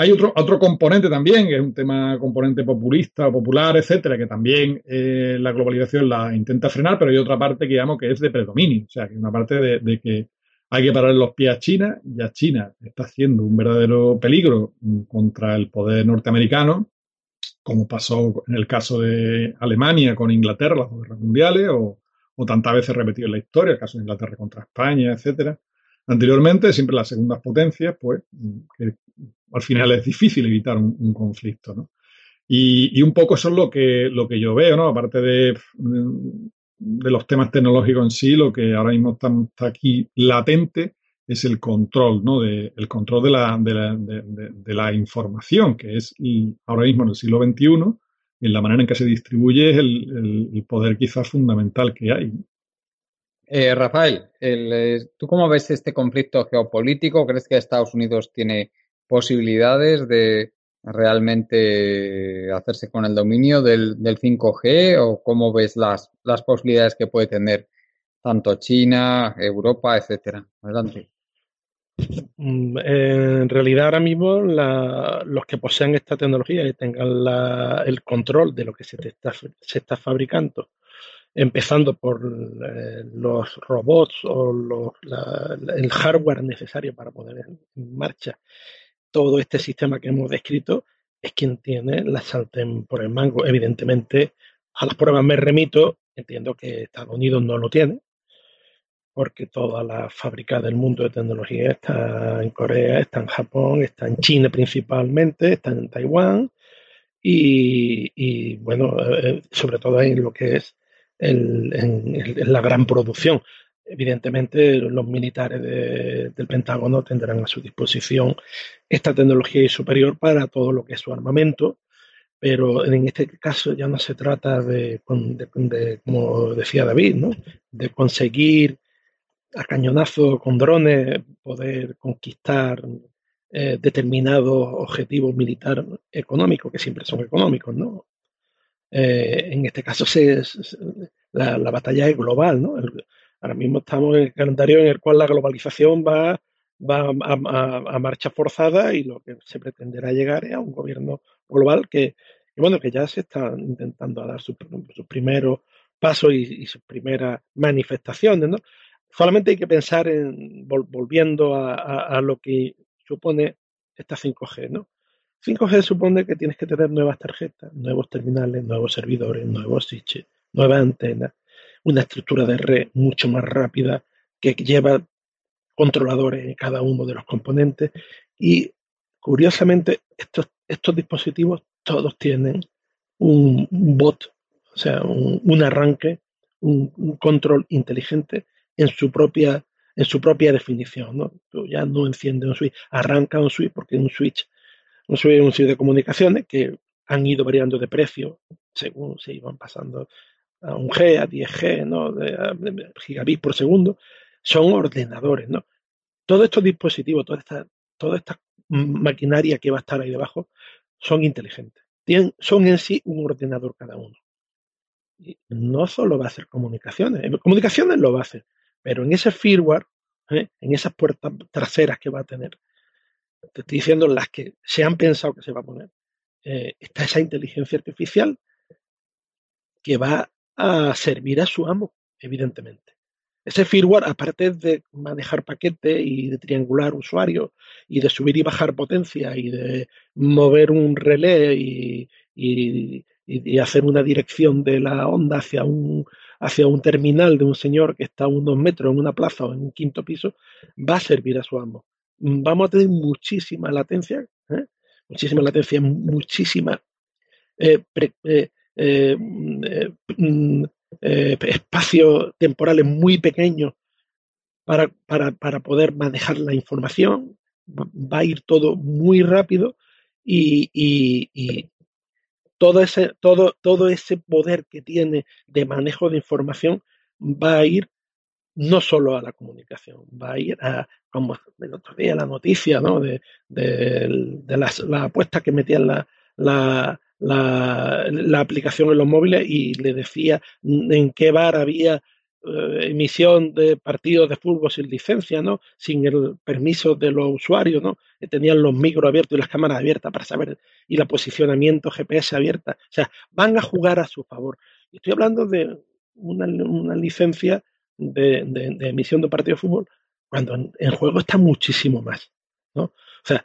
hay otro, otro componente también, que es un tema componente populista, popular, etcétera, que también eh, la globalización la intenta frenar, pero hay otra parte que llamo que es de predominio, o sea, que una parte de, que hay que parar los pies a China, ya China está haciendo un verdadero peligro contra el poder norteamericano, como pasó en el caso de Alemania con Inglaterra, las guerras mundiales, o, o tantas veces repetido en la historia, el caso de Inglaterra contra España, etcétera. Anteriormente, siempre las segundas potencias, pues, que al final es difícil evitar un, conflicto, ¿no? Y, un poco eso es lo que, lo que yo veo, ¿no? Aparte de, de los temas tecnológicos en sí, lo que ahora mismo está, aquí latente es el control, ¿no? De, el control de la, de la, de, la información, que es ahora mismo en el siglo XXI, en la manera en que se distribuye es el, el poder quizás fundamental que hay. Eh, Rafael, eh, ¿tú cómo ves este conflicto geopolítico? ¿Crees que Estados Unidos tiene posibilidades de realmente hacerse con el dominio del, 5G o cómo ves las, las posibilidades que puede tener tanto China, Europa, etcétera? Adelante. Mm, en realidad ahora mismo los que poseen esta tecnología y tengan el control de lo que se, está, se está fabricando empezando por eh, los robots o el hardware necesario para poner en marcha todo este sistema que hemos descrito, es quien tiene la sartén por el mango. Evidentemente, a las pruebas me remito, entiendo que Estados Unidos no lo tiene, porque toda la fábrica del mundo de tecnología está en Corea, está en Japón, está en China principalmente, está en Taiwán y, bueno, eh, sobre todo en lo que es en, la gran producción. Evidentemente, los militares del Pentágono tendrán a su disposición esta tecnología superior para todo lo que es su armamento, pero en este caso ya no se trata de, como decía David, ¿no? de conseguir a cañonazo con drones poder conquistar eh, determinados objetivos militares económicos, que siempre son económicos, ¿no? Eh, en este caso se, la, batalla es global, ¿no? Ahora mismo estamos en el calendario en el cual la globalización va, va a, marcha forzada y lo que se pretenderá llegar es a un gobierno global que, bueno, que ya se está intentando dar sus, primeros pasos y, sus primeras manifestaciones, ¿no? Solamente hay que pensar en, volviendo a, a, lo que supone esta 5G, ¿no? 5G supone que tienes que tener nuevas tarjetas, nuevos terminales, nuevos servidores, nuevos switches, nuevas antenas, una estructura de red mucho más rápida que lleva controladores en cada uno de los componentes y curiosamente estos, estos dispositivos todos tienen un, bot, o sea, un, arranque, un, control inteligente en su propia en su propia definición, ¿no? ya no enciende un switch, arranca un switch porque un switch un switch de comunicaciones que han ido variando de precio según se iban pasando a un G, a 10G, ¿no? De, gigabits por segundo, son ordenadores, ¿no? Todos estos dispositivos, todas estas, todas estas maquinaria que va a estar ahí debajo, son inteligentes. Son en sí un ordenador cada uno. Y no solo va a hacer comunicaciones, comunicaciones lo va a hacer, pero en ese firmware, ¿eh? en esas puertas traseras que va a tener, te estoy diciendo las que se han pensado que se va a poner, eh, está esa inteligencia artificial que va a servir a su amo, evidentemente. Ese firmware, aparte de manejar paquetes y de triangular usuarios y de subir y bajar potencia y de mover un relé y, hacer una dirección de la onda hacia un, hacia un terminal de un señor que está a unos metros en una plaza o en un quinto piso, va a servir a su amo. Vamos a tener muchísima latencia, ¿eh? muchísima latencia, muchísima eh, eh, mm, eh, espacios temporales muy pequeños para, para, poder manejar la información, va a ir todo muy rápido y, todo, ese, todo, todo ese poder que tiene de manejo de información va a ir no solo a la comunicación, va a ir a, como el otro día, la noticia ¿no? de, de, las, la apuesta que metían la, la, aplicación en los móviles y le decía en qué bar había eh, emisión de partidos de fútbol sin licencia, ¿no? Sin el permiso de los usuarios, ¿no? Que tenían los micros abiertos y las cámaras abiertas para saber y la posicionamiento GPS abierta. O sea, van a jugar a su favor. Estoy hablando de una, licencia de, emisión de partidos de fútbol cuando en, en, juego está muchísimo más, ¿no? O sea,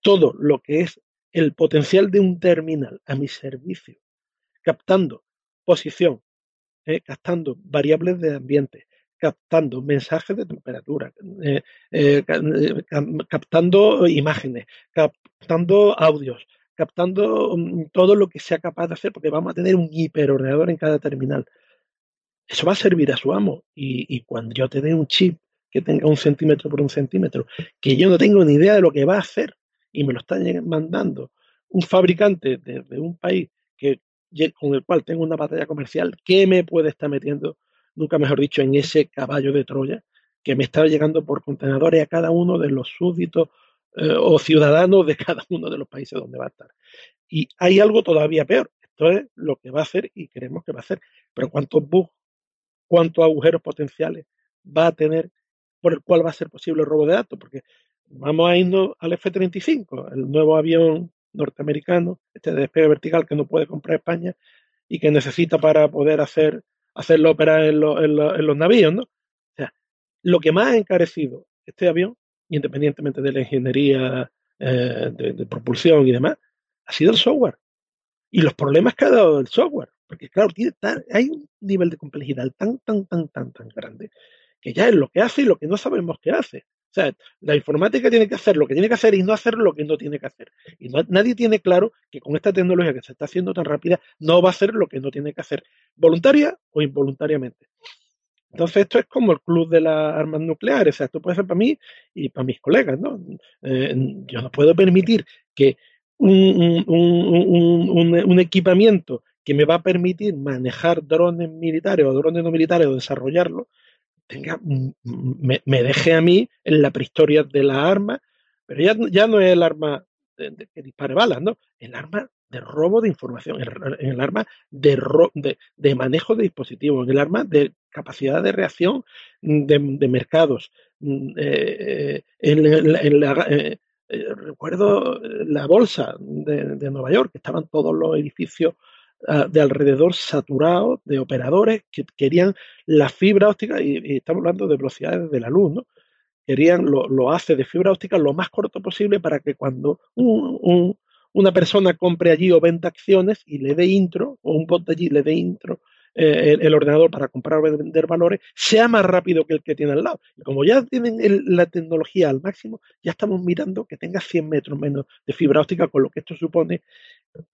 todo lo que es el potencial de un terminal a mi servicio, captando posición, eh, captando variables de ambiente, captando mensajes de temperatura, eh, eh, captando imágenes, captando audios, captando mm, todo lo que sea capaz de hacer, porque vamos a tener un hiperordenador en cada terminal. Eso va a servir a su amo. Y, y cuando yo te dé un chip que tenga un centímetro por un centímetro, que yo no tengo ni idea de lo que va a hacer, y me lo está mandando un fabricante de, un país que, con el cual tengo una batalla comercial, ¿qué me puede estar metiendo, nunca mejor dicho, en ese caballo de Troya que me está llegando por contenedores a cada uno de los súbditos eh, o ciudadanos de cada uno de los países donde va a estar? Y hay algo todavía peor. Esto es lo que va a hacer y queremos que va a hacer. Pero ¿cuántos bugs, cuántos agujeros potenciales va a tener por el cual va a ser posible el robo de datos? Porque Vamos a irnos al F-35, el nuevo avión norteamericano, este de despegue vertical que no puede comprar España y que necesita para poder hacer hacerlo operar en, los navíos, ¿no? O sea, lo que más ha encarecido este avión, independientemente de la ingeniería eh, de, propulsión y demás, ha sido el software. Y los problemas que ha dado el software. Porque, claro, hay un nivel de complejidad tan, tan, tan, tan, tan grande que ya es lo que hace y lo que no sabemos qué hace. La informática tiene que hacer lo que tiene que hacer y no hacer lo que no tiene que hacer. Y nadie tiene claro que con esta tecnología que se está haciendo tan rápida no va a hacer lo que no tiene que hacer, voluntaria o involuntariamente. Entonces esto es como el club de las armas nucleares, esto puede ser para mí y para mis colegas, ¿no? Eh, yo no puedo permitir que un, equipamiento que me va a permitir manejar drones militares o drones no militares o desarrollarlo, tenga, me, me, deje a mí en la prehistoria de la arma, pero ya, ya no es el arma de, que dispare balas, ¿no? El arma de robo de información, en el, arma de, de, manejo de dispositivos, en el arma de capacidad de reacción de, mercados. Mm, eh, en, la, eh, recuerdo la bolsa de, Nueva York, que estaban todos los edificios Ah, de alrededor saturado de operadores que querían la fibra óptica, y, estamos hablando de velocidades de la luz, ¿no? Querían lo, hace de fibra óptica lo más corto posible para que cuando una persona compre allí o venda acciones y le dé intro, o un bot allí le dé intro eh, el, ordenador para comprar o vender valores sea más rápido que el que tiene al lado. Y como ya tienen la tecnología al máximo, ya estamos mirando que tenga 100 metros menos de fibra óptica, con lo que esto supone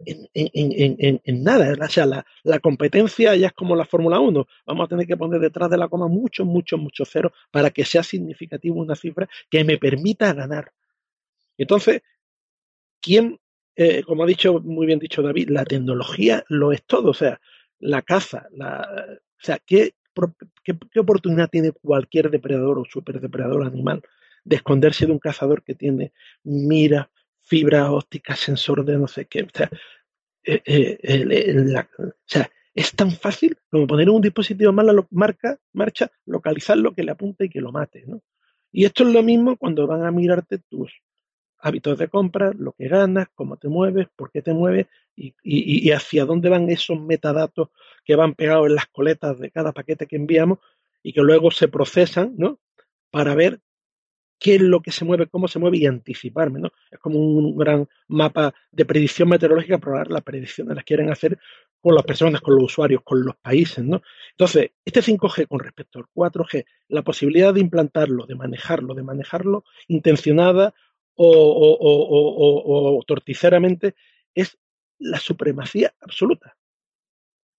en, en, en, nada. O sea, la, la, competencia ya es como la Fórmula 1. Vamos a tener que poner detrás de la coma mucho, mucho, mucho cero para que sea significativo una cifra que me permita ganar. Entonces, ¿quién, eh, como ha dicho muy bien dicho David, la tecnología lo es todo? O sea, la caza, la, o sea, ¿qué, qué, oportunidad tiene cualquier depredador o superdepredador animal de esconderse de un cazador que tiene mira, fibra óptica, sensor de no sé qué. O sea, eh, eh, o sea, es tan fácil como poner un dispositivo en la marca, marcha, localizarlo, que le apunte y que lo mate. ¿no? Y esto es lo mismo cuando van a mirarte tus hábitos de compra, lo que ganas, cómo te mueves, por qué te mueves y, y, hacia dónde van esos metadatos que van pegados en las coletas de cada paquete que enviamos y que luego se procesan, ¿no? Para ver qué es lo que se mueve, cómo se mueve y anticiparme, ¿no? Es como un gran mapa de predicción meteorológica, pero las predicciones las quieren hacer con las personas, con los usuarios, con los países, ¿no? Entonces, este 5G con respecto al 4G, la posibilidad de implantarlo, de manejarlo, de manejarlo intencionada o, torticeramente, es la supremacía absoluta.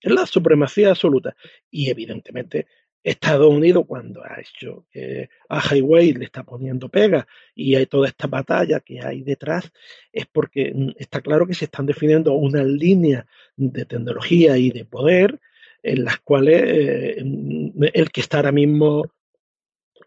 Es la supremacía absoluta. Y evidentemente Estados Unidos cuando ha hecho que a Highway le está poniendo pega y hay toda esta batalla que hay detrás, es porque mm, está claro que se están definiendo unas líneas de tecnología y de poder en las cuales eh, mm, el que está ahora mismo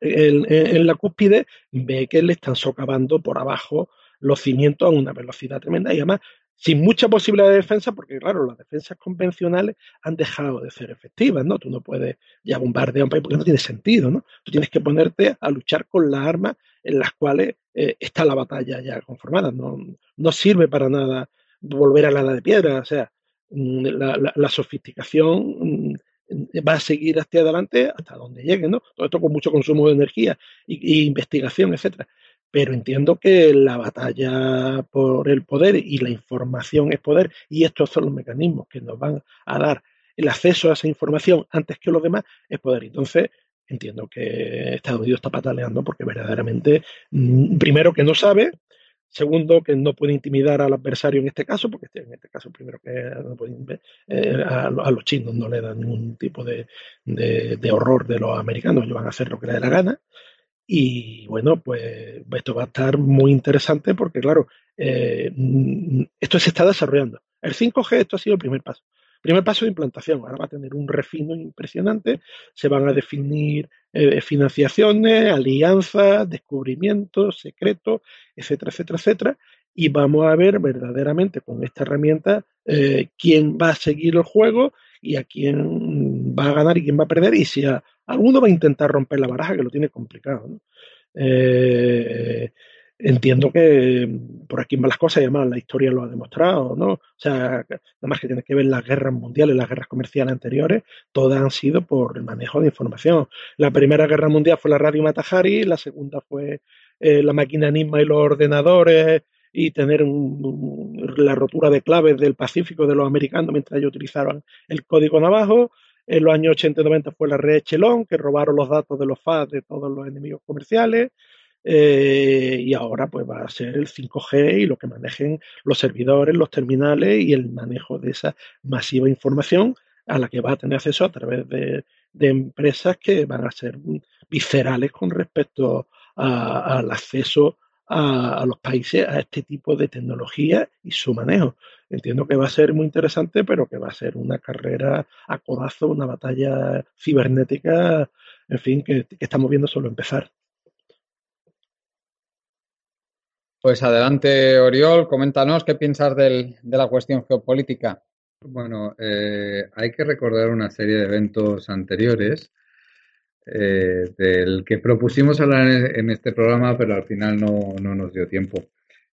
en, la cúspide ve que le están socavando por abajo los cimientos a una velocidad tremenda y además sin mucha posibilidad de defensa, porque claro, las defensas convencionales han dejado de ser efectivas, ¿no? Tú no puedes ya bombardear un país porque no tiene sentido, ¿no? Tú tienes que ponerte a luchar con las armas en las cuales eh, está la batalla ya conformada. No, no sirve para nada volver a la edad de piedra, o sea, mm, la, sofisticación mm, va a seguir hacia adelante hasta donde llegue, ¿no? Todo esto con mucho consumo de energía y investigación, etcétera pero entiendo que la batalla por el poder y la información es poder y estos son los mecanismos que nos van a dar el acceso a esa información antes que los demás es poder. Entonces, entiendo que Estados Unidos está pataleando porque verdaderamente, mm, primero que no sabe, segundo que no puede intimidar al adversario en este caso, porque en este caso primero que no puede, eh, a, los chinos no le dan ningún tipo de, de horror de los americanos, ellos van a hacer lo que les dé la gana. Y bueno, pues esto va a estar muy interesante porque, claro, eh, mm, esto se está desarrollando. El 5G, esto ha sido el primer paso. Primer paso de implantación. Ahora va a tener un refino impresionante. Se van a definir eh, financiaciones, alianzas, descubrimientos, secretos, etcétera, etcétera, etcétera. Y vamos a ver verdaderamente con esta herramienta eh, quién va a seguir el juego y a quién va a ganar y quién va a perder. Y si Alguno va a intentar romper la baraja, que lo tiene complicado. Eh, entiendo que por aquí van las cosas y además la historia lo ha demostrado, ¿no? O sea, nada más que tiene que ver las guerras mundiales, las guerras comerciales anteriores, todas han sido por el manejo de información. La primera guerra mundial fue la radio Matahari, la segunda fue eh, la máquina Enigma y los ordenadores y tener la rotura de claves del Pacífico de los americanos mientras ellos utilizaban el código navajo. En los años 80 y 90 fue la red Chelón, que robaron los datos de los FAS de todos los enemigos comerciales. Eh, y ahora pues va a ser el 5G y lo que manejen los servidores, los terminales y el manejo de esa masiva información a la que va a tener acceso a través de, empresas que van a ser viscerales con respecto al acceso a, los países a este tipo de tecnología y su manejo. Entiendo que va a ser muy interesante, pero que va a ser una carrera a codazo, una batalla cibernética, en fin, que, estamos viendo solo empezar. Pues adelante, Oriol, coméntanos qué piensas de la cuestión geopolítica. Bueno, eh, hay que recordar una serie de eventos anteriores eh, del que propusimos hablar en, este programa, pero al final no, nos dio tiempo.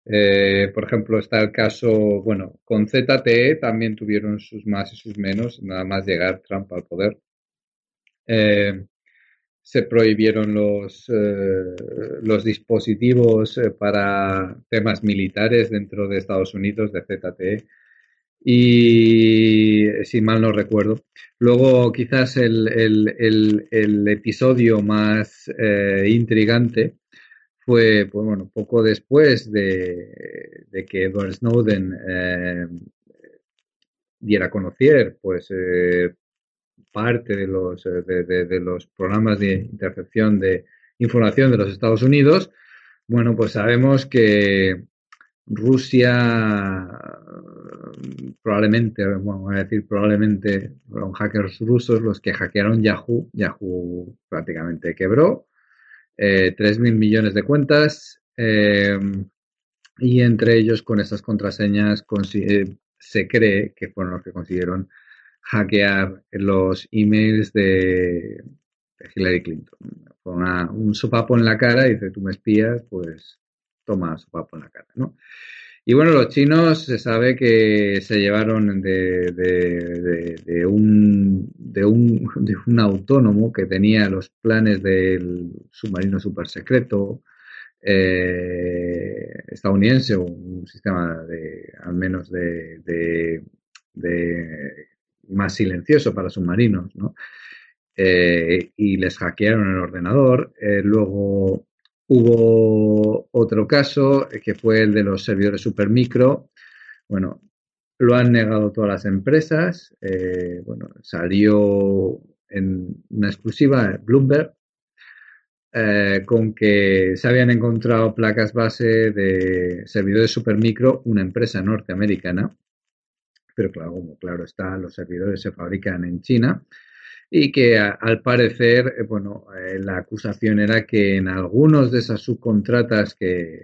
Eh, por ejemplo, está el caso, bueno, con ZTE también tuvieron sus más y sus menos, nada más llegar Trump al poder. Eh, se prohibieron los, los dispositivos para temas militares dentro de Estados Unidos de ZTE y si mal no recuerdo. Luego quizás el, el, el, episodio más eh, intrigante fue, pues bueno, poco después de, que Edward Snowden eh, diera a conocer, pues, eh, parte de los, de, de, los programas de intercepción de información de los Estados Unidos, bueno, pues sabemos que Rusia probablemente, vamos a decir probablemente, fueron hackers rusos los que hackearon Yahoo. Yahoo prácticamente quebró. Eh, 3.000 millones de cuentas eh, y entre ellos con esas contraseñas eh, se cree que fueron los que consiguieron hackear los emails de, Hillary Clinton. Con un sopapo en la cara y dice, tú me espías, pues toma sopapo en la cara, ¿no? Y bueno, los chinos se sabe que se llevaron de, de, un, de, un, autónomo que tenía los planes del submarino super secreto eh, estadounidense, un sistema de al menos de, más silencioso para submarinos, ¿no? Eh, y les hackearon el ordenador. Eh, luego Hubo otro caso eh, que fue el de los servidores supermicro. Bueno, lo han negado todas las empresas. Eh, bueno, salió en una exclusiva Bloomberg eh, con que se habían encontrado placas base de servidores supermicro, una empresa norteamericana. Pero claro, como claro está, los servidores se fabrican en China y que al parecer, eh, bueno, eh, la acusación era que en algunos de esas subcontratas que,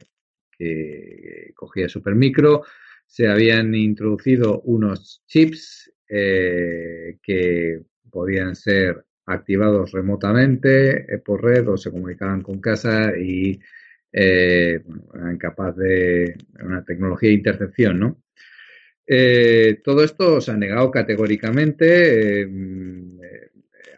cogía Supermicro se habían introducido unos chips eh, que podían ser activados remotamente por red o se comunicaban con casa y eran capaz de una tecnología de intercepción, ¿no? todo esto se ha negado categóricamente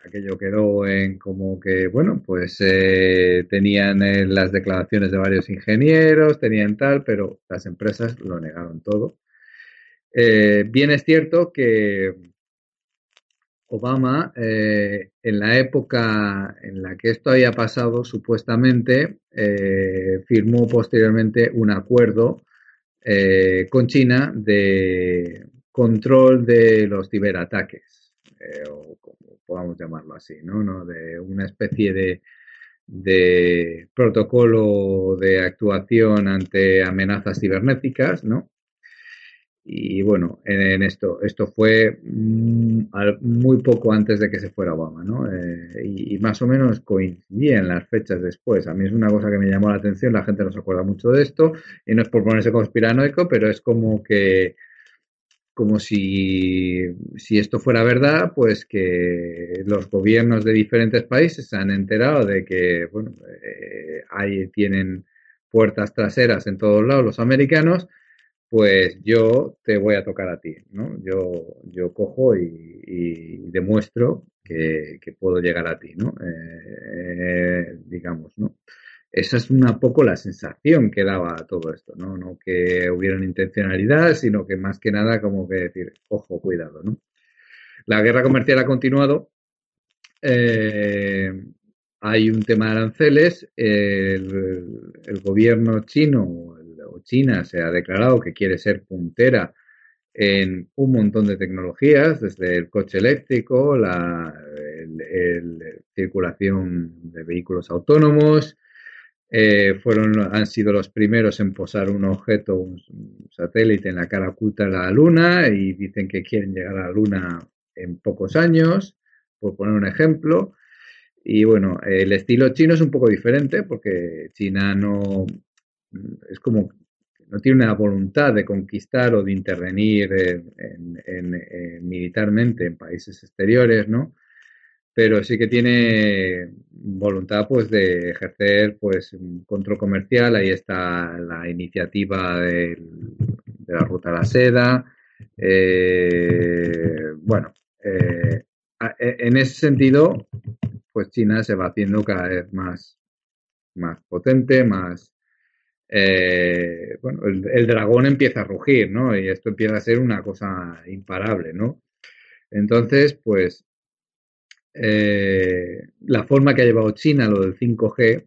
aquello quedó en como que, bueno, pues eh, tenían eh, las declaraciones de varios ingenieros, tenían tal, pero las empresas lo negaron todo. Eh, bien es cierto que Obama, en la época en la que esto había pasado, supuestamente firmó posteriormente un acuerdo con China de control de los ciberataques, podamos llamarlo así, ¿no? De una especie de, protocolo de actuación ante amenazas cibernéticas, ¿no? Y bueno, en, esto, esto fue mm, muy poco antes de que se fuera Obama, ¿no? Eh, y, más o menos coincidían las fechas después. A mí es una cosa que me llamó la atención, la gente no se acuerda mucho de esto, y no es por ponerse conspiranoico, pero es como que como si, si, esto fuera verdad, pues que los gobiernos de diferentes países se han enterado de que, bueno, eh, ahí tienen puertas traseras en todos lados los americanos, pues yo te voy a tocar a ti, ¿no? Yo, yo cojo y, demuestro que, puedo llegar a ti, ¿no? Eh, digamos, ¿no? Esa es una poco la sensación que daba todo esto, ¿no? No que hubiera intencionalidad, sino que más que nada como que decir, ojo, cuidado, ¿no? La guerra comercial ha continuado. Eh, hay un tema de aranceles. El, gobierno chino o China se ha declarado que quiere ser puntera en un montón de tecnologías, desde el coche eléctrico, la circulación de vehículos autónomos, eh, fueron, han sido los primeros en posar un objeto, un, satélite en la cara oculta de la Luna y dicen que quieren llegar a la Luna en pocos años, por poner un ejemplo. Y bueno, el estilo chino es un poco diferente porque China no es como no tiene una voluntad de conquistar o de intervenir militarmente en países exteriores, ¿no? Pero sí que tiene voluntad pues de ejercer pues un control comercial. Ahí está la iniciativa de, la ruta a la seda. Eh, bueno eh, e, en ese sentido pues China se va haciendo cada vez más más potente más eh, bueno el, el, dragón empieza a rugir no y esto empieza a ser una cosa imparable no entonces pues eh, la forma que ha llevado China lo del 5G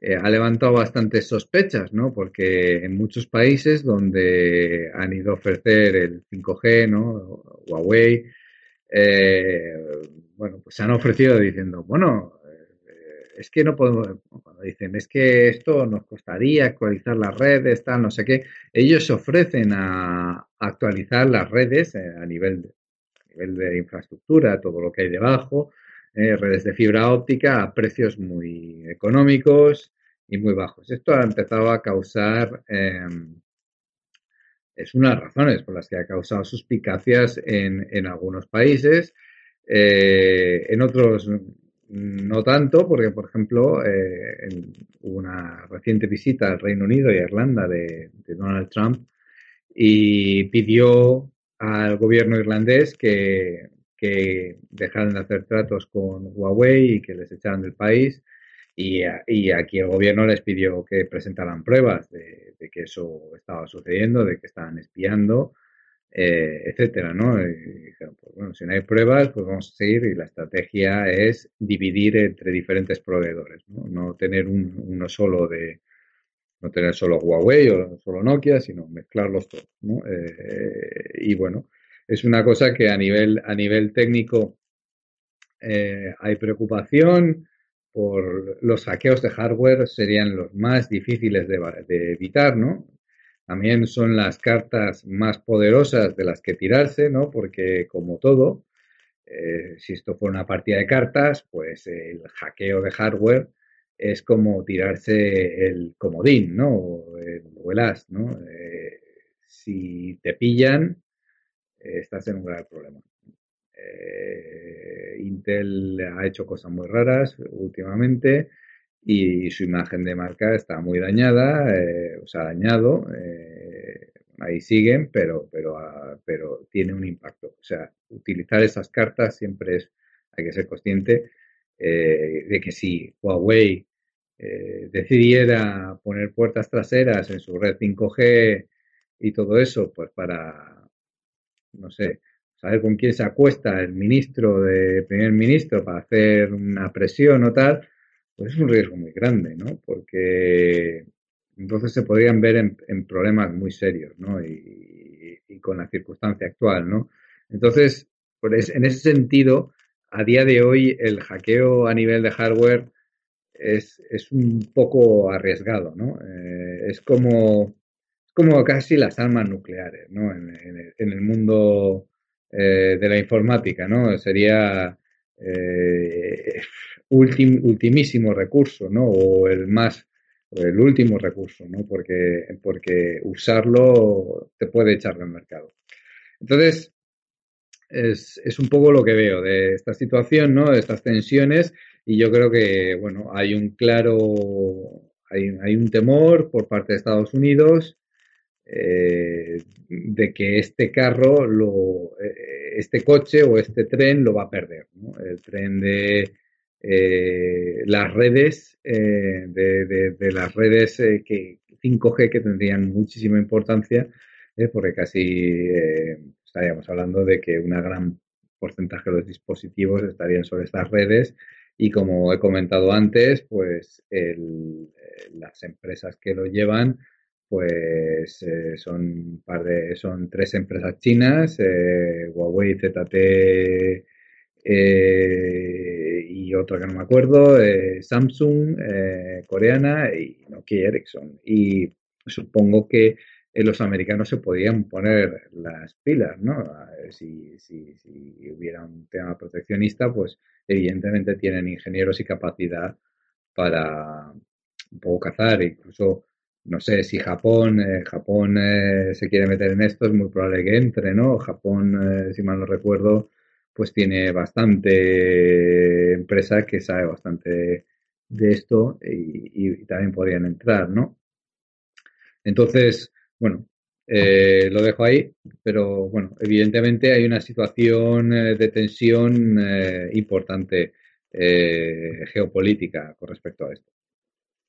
eh, ha levantado bastantes sospechas, ¿no? Porque en muchos países donde han ido a ofrecer el 5G, ¿no? Huawei, eh, bueno, pues se han ofrecido diciendo, bueno, es que no podemos, cuando dicen, es que esto nos costaría actualizar las redes, tal, no sé qué, ellos se ofrecen a actualizar las redes a nivel nivel de infraestructura, todo lo que hay debajo, redes de fibra óptica a precios muy económicos y muy bajos. Esto ha empezado a causar, em, es una de las razones por las que ha causado suspicacias en, en algunos países, eh, en otros no tanto, porque por ejemplo eh, hubo una reciente visita al Reino Unido y a Irlanda de, Donald Trump y pidió al gobierno irlandés que, que dejaran de hacer tratos con Huawei y que les echaran del país y, y, aquí el gobierno les pidió que presentaran pruebas de, que eso estaba sucediendo, de que estaban espiando, eh, etcétera, ¿no? Dijeron, pues bueno, si no hay pruebas, pues vamos a seguir y la estrategia es dividir entre diferentes proveedores, no, no tener un, uno solo de, no tener solo Huawei o solo Nokia, sino mezclarlos todos. Eh, y bueno, es una cosa que a nivel, a nivel técnico eh, hay preocupación, por los hackeos de hardware serían los más difíciles de, evitar, ¿no? También son las cartas más poderosas de las que tirarse, ¿no? Porque como todo, eh, si esto fuera una partida de cartas, pues el hackeo de hardware es como tirarse el comodín, ¿no? O el, as, ¿no? Eh, si te pillan, estás en un gran problema. Eh, Intel ha hecho cosas muy raras últimamente y su imagen de marca está muy dañada, eh, o sea, dañado. Eh, ahí siguen, pero, pero, ah, pero tiene un impacto. O sea, utilizar esas cartas siempre es, hay que ser consciente de que si Huawei decidiera poner puertas traseras en su red 5G y todo eso, pues para, no sé, saber con quién se acuesta el ministro de primer ministro para hacer una presión o tal, pues es un riesgo muy grande, ¿no? Porque entonces se podrían ver en, problemas muy serios, ¿no? Y, con la circunstancia actual, ¿no? Entonces, en ese sentido, a día de hoy el hackeo a nivel de hardware es, un poco arriesgado, ¿no? Eh, es como como casi las armas nucleares, ¿no? En, el mundo eh, de la informática, ¿no? Sería eh, ultimísimo recurso, ¿no? O el más, el último recurso, ¿no? Porque, porque usarlo te puede echar del mercado. Entonces, es, es, un poco lo que veo de esta situación, ¿no? De estas tensiones y yo creo que, bueno, hay un claro, hay, hay un temor por parte de Estados Unidos eh, de que este carro, lo, eh, este coche o este tren lo va a perder. El tren de eh, las redes, de, las redes que 5G que tendrían muchísima importancia, porque casi estaríamos hablando de que una gran porcentaje de los dispositivos estarían sobre estas redes y como he comentado antes, pues las empresas que lo llevan pues eh, son par de, son tres empresas chinas, eh, Huawei, ZT eh, y otra que no me acuerdo, Samsung, coreana y Nokia Ericsson. Y supongo que los americanos se podían poner las pilas, ¿no? Si, si, si hubiera un tema proteccionista, pues evidentemente tienen ingenieros y capacidad para un poco cazar, incluso no sé si Japón, eh, Japón eh, se quiere meter en esto, es muy probable que entre, ¿no? Japón, eh, si mal no recuerdo, pues tiene bastante empresa que sabe bastante de esto y, también podrían entrar, ¿no? Entonces, bueno, lo dejo ahí, pero bueno, evidentemente hay una situación de tensión importante geopolítica con respecto a esto.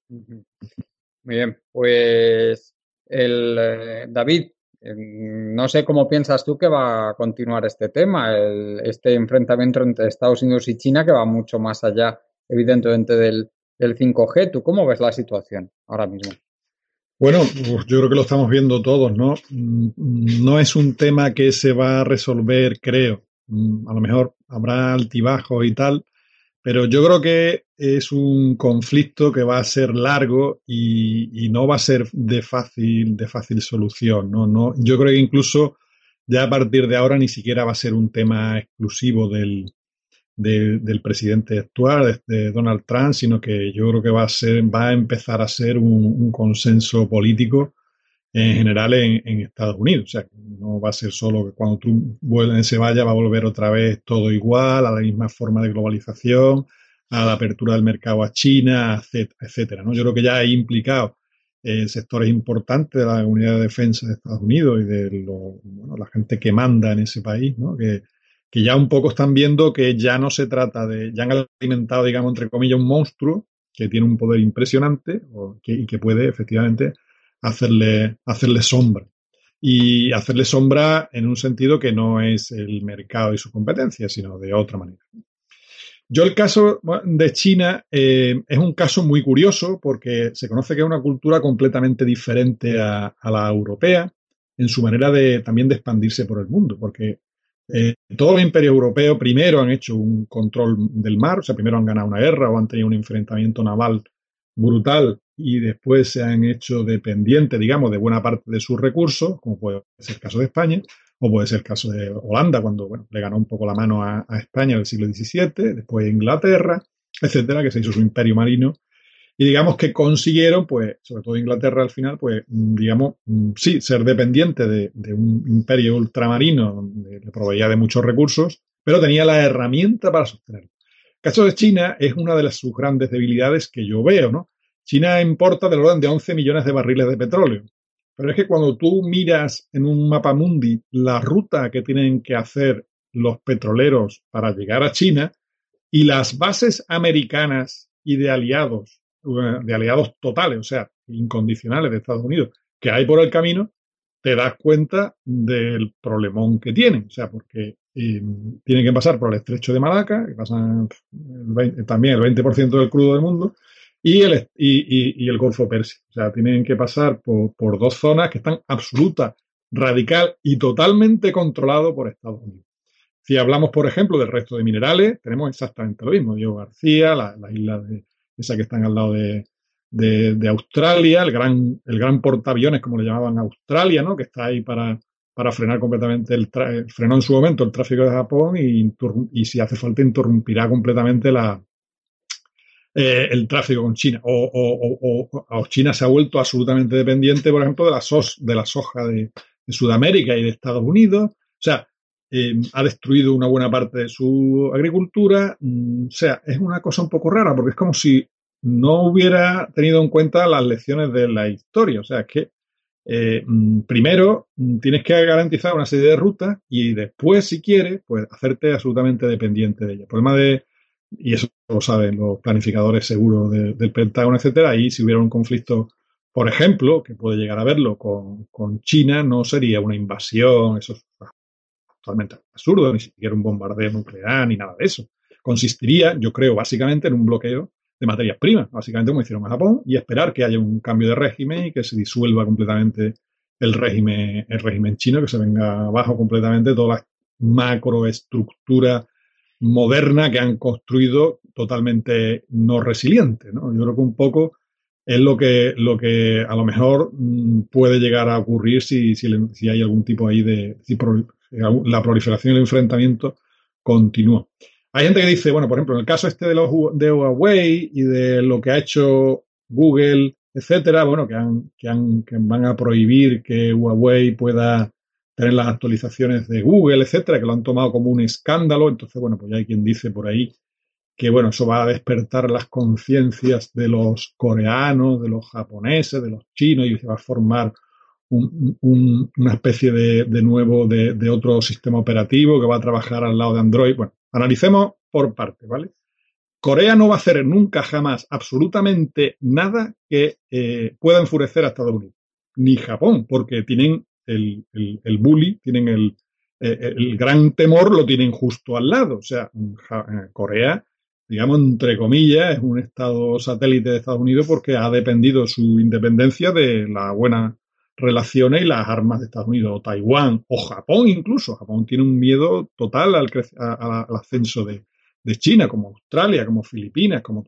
Muy bien, pues el, eh, David, em, no sé cómo piensas tú que va a continuar este tema, este enfrentamiento entre Estados Unidos y China que va mucho más allá, evidentemente, del, 5G. ¿Tú cómo ves la situación ahora mismo? Bueno, pues yo creo que lo estamos viendo todos, ¿no? Mm, no es un tema que se va a resolver, creo. Mm, a lo mejor habrá altibajos y tal, pero yo creo que es un conflicto que va a ser largo y, no va a ser de fácil, de fácil solución. ¿no? No, yo creo que incluso ya a partir de ahora ni siquiera va a ser un tema exclusivo del, del presidente actual, de, Donald Trump, sino que yo creo que va a ser, va a empezar a ser un, consenso político en general en, Estados Unidos. O sea, no va a ser solo que cuando Trump se vaya va a volver otra vez todo igual, a la misma forma de globalización, a la apertura del mercado a China, etcétera. ¿no? Yo creo que ya hay implicado eh, sectores importantes de la unidad de defensa de Estados Unidos y de la gente que manda en ese país, ¿no? Que ya un poco están viendo que ya no se trata de, ya han alimentado, digamos, entre comillas, un monstruo que tiene un poder impresionante y que puede efectivamente hacerle, hacerle sombra. Y hacerle sombra en un sentido que no es el mercado y su competencia, sino de otra manera. Yo el caso de China eh, es un caso muy curioso porque se conoce que es una cultura completamente diferente a, a la europea en su manera de también de expandirse por el mundo, porque eh, todos los imperios europeos primero han hecho un control del mar, o sea, primero han ganado una guerra o han tenido un enfrentamiento naval brutal y después se han hecho dependientes, digamos, de buena parte de sus recursos, como puede ser el caso de España, o puede ser el caso de Holanda, cuando bueno, le ganó un poco la mano a, a España en el siglo XVII, después Inglaterra, etcétera, que se hizo su imperio marino y digamos que consiguieron, pues, sobre todo Inglaterra al final, pues, digamos, sí, ser dependiente de, un imperio ultramarino donde le proveía de muchos recursos, pero tenía la herramienta para sostenerlo. El caso de China es una de las, sus grandes debilidades que yo veo, ¿no? China importa del orden de 11 millones de barriles de petróleo. Pero es que cuando tú miras en un mapa mundi la ruta que tienen que hacer los petroleros para llegar a China y las bases americanas y de aliados de aliados totales, o sea, incondicionales de Estados Unidos, que hay por el camino, te das cuenta del problemón que tienen. O sea, porque eh, tienen que pasar por el estrecho de Malaca, que pasan también el 20% del crudo del mundo, y el, y, el Golfo Persio. O sea, tienen que pasar por, dos zonas que están absoluta, radical y totalmente controlados por Estados Unidos. Si hablamos, por ejemplo, del resto de minerales, tenemos exactamente lo mismo. Diego García, la, la isla de, esa que están al lado de, de, Australia, el gran, el gran portaaviones, como le llamaban Australia, ¿no? que está ahí para, para frenar completamente, el frenó en su momento el tráfico de Japón y, si hace falta interrumpirá completamente la, eh, el tráfico con China. O, o, o, China se ha vuelto absolutamente dependiente, por ejemplo, de la, sos, de la soja de Sudamérica y de Estados Unidos. O sea, eh, ha destruido una buena parte de su agricultura. Mm, o sea, es una cosa un poco rara porque es como si no hubiera tenido en cuenta las lecciones de la historia. O sea, es que eh, mm, primero mm, tienes que garantizar una serie de rutas y después, si quieres, pues hacerte absolutamente dependiente de ella. El problema de, y eso lo saben los planificadores seguros del Pentágono, etcétera, ahí si hubiera un conflicto, por ejemplo, que puede llegar a verlo con, con China, no sería una invasión, eso totalmente absurdo, ni siquiera un bombardeo nuclear ni nada de eso. Consistiría, yo creo, básicamente en un bloqueo de materias primas, básicamente como hicieron en Japón, y esperar que haya un cambio de régimen y que se disuelva completamente el régimen, el régimen chino, que se venga abajo completamente toda la macroestructura moderna que han construido totalmente no resiliente. ¿no? Yo creo que un poco es lo que, lo que a lo mejor mm, puede llegar a ocurrir si, si, hay algún tipo ahí de, la proliferación y el enfrentamiento continúa. Hay gente que dice, bueno, por ejemplo, en el caso este de, los, de Huawei y de lo que ha hecho Google, etcétera, bueno, que, han, que, han, que van a prohibir que Huawei pueda tener las actualizaciones de Google, etcétera, que lo han tomado como un escándalo. Entonces, bueno, pues ya hay quien dice por ahí que, bueno, eso va a despertar las conciencias de los coreanos, de los japoneses, de los chinos y se va a formar una especie de, nuevo, de, otro sistema operativo que va a trabajar al lado de Android. Bueno, analicemos por parte, ¿vale? Corea no va a hacer nunca jamás absolutamente nada que eh, pueda enfurecer a Estados Unidos, ni Japón, porque tienen el, el, bully, tienen el, eh, el gran temor, lo tienen justo al lado. O sea, eh, Corea, digamos, entre comillas, es un estado satélite de Estados Unidos porque ha dependido su independencia de la buena relaciones y las armas de Estados Unidos, o Taiwán, o Japón incluso. Japón tiene un miedo total al, al ascenso de, China, como Australia, como Filipinas, como...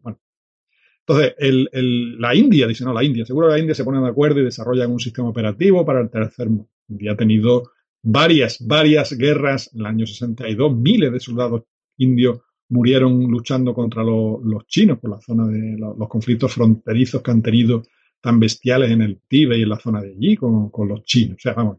Entonces, el, la India, dice, no, la India, seguro que la India se pone de acuerdo y desarrolla un sistema operativo para el tercer mundo. India ha tenido varias, varias guerras en el año 62, miles de soldados indios murieron luchando contra los chinos por la zona de los conflictos fronterizos que han tenido tan bestiales en el Tíbet y en la zona de allí con, los chinos. O sea, vamos,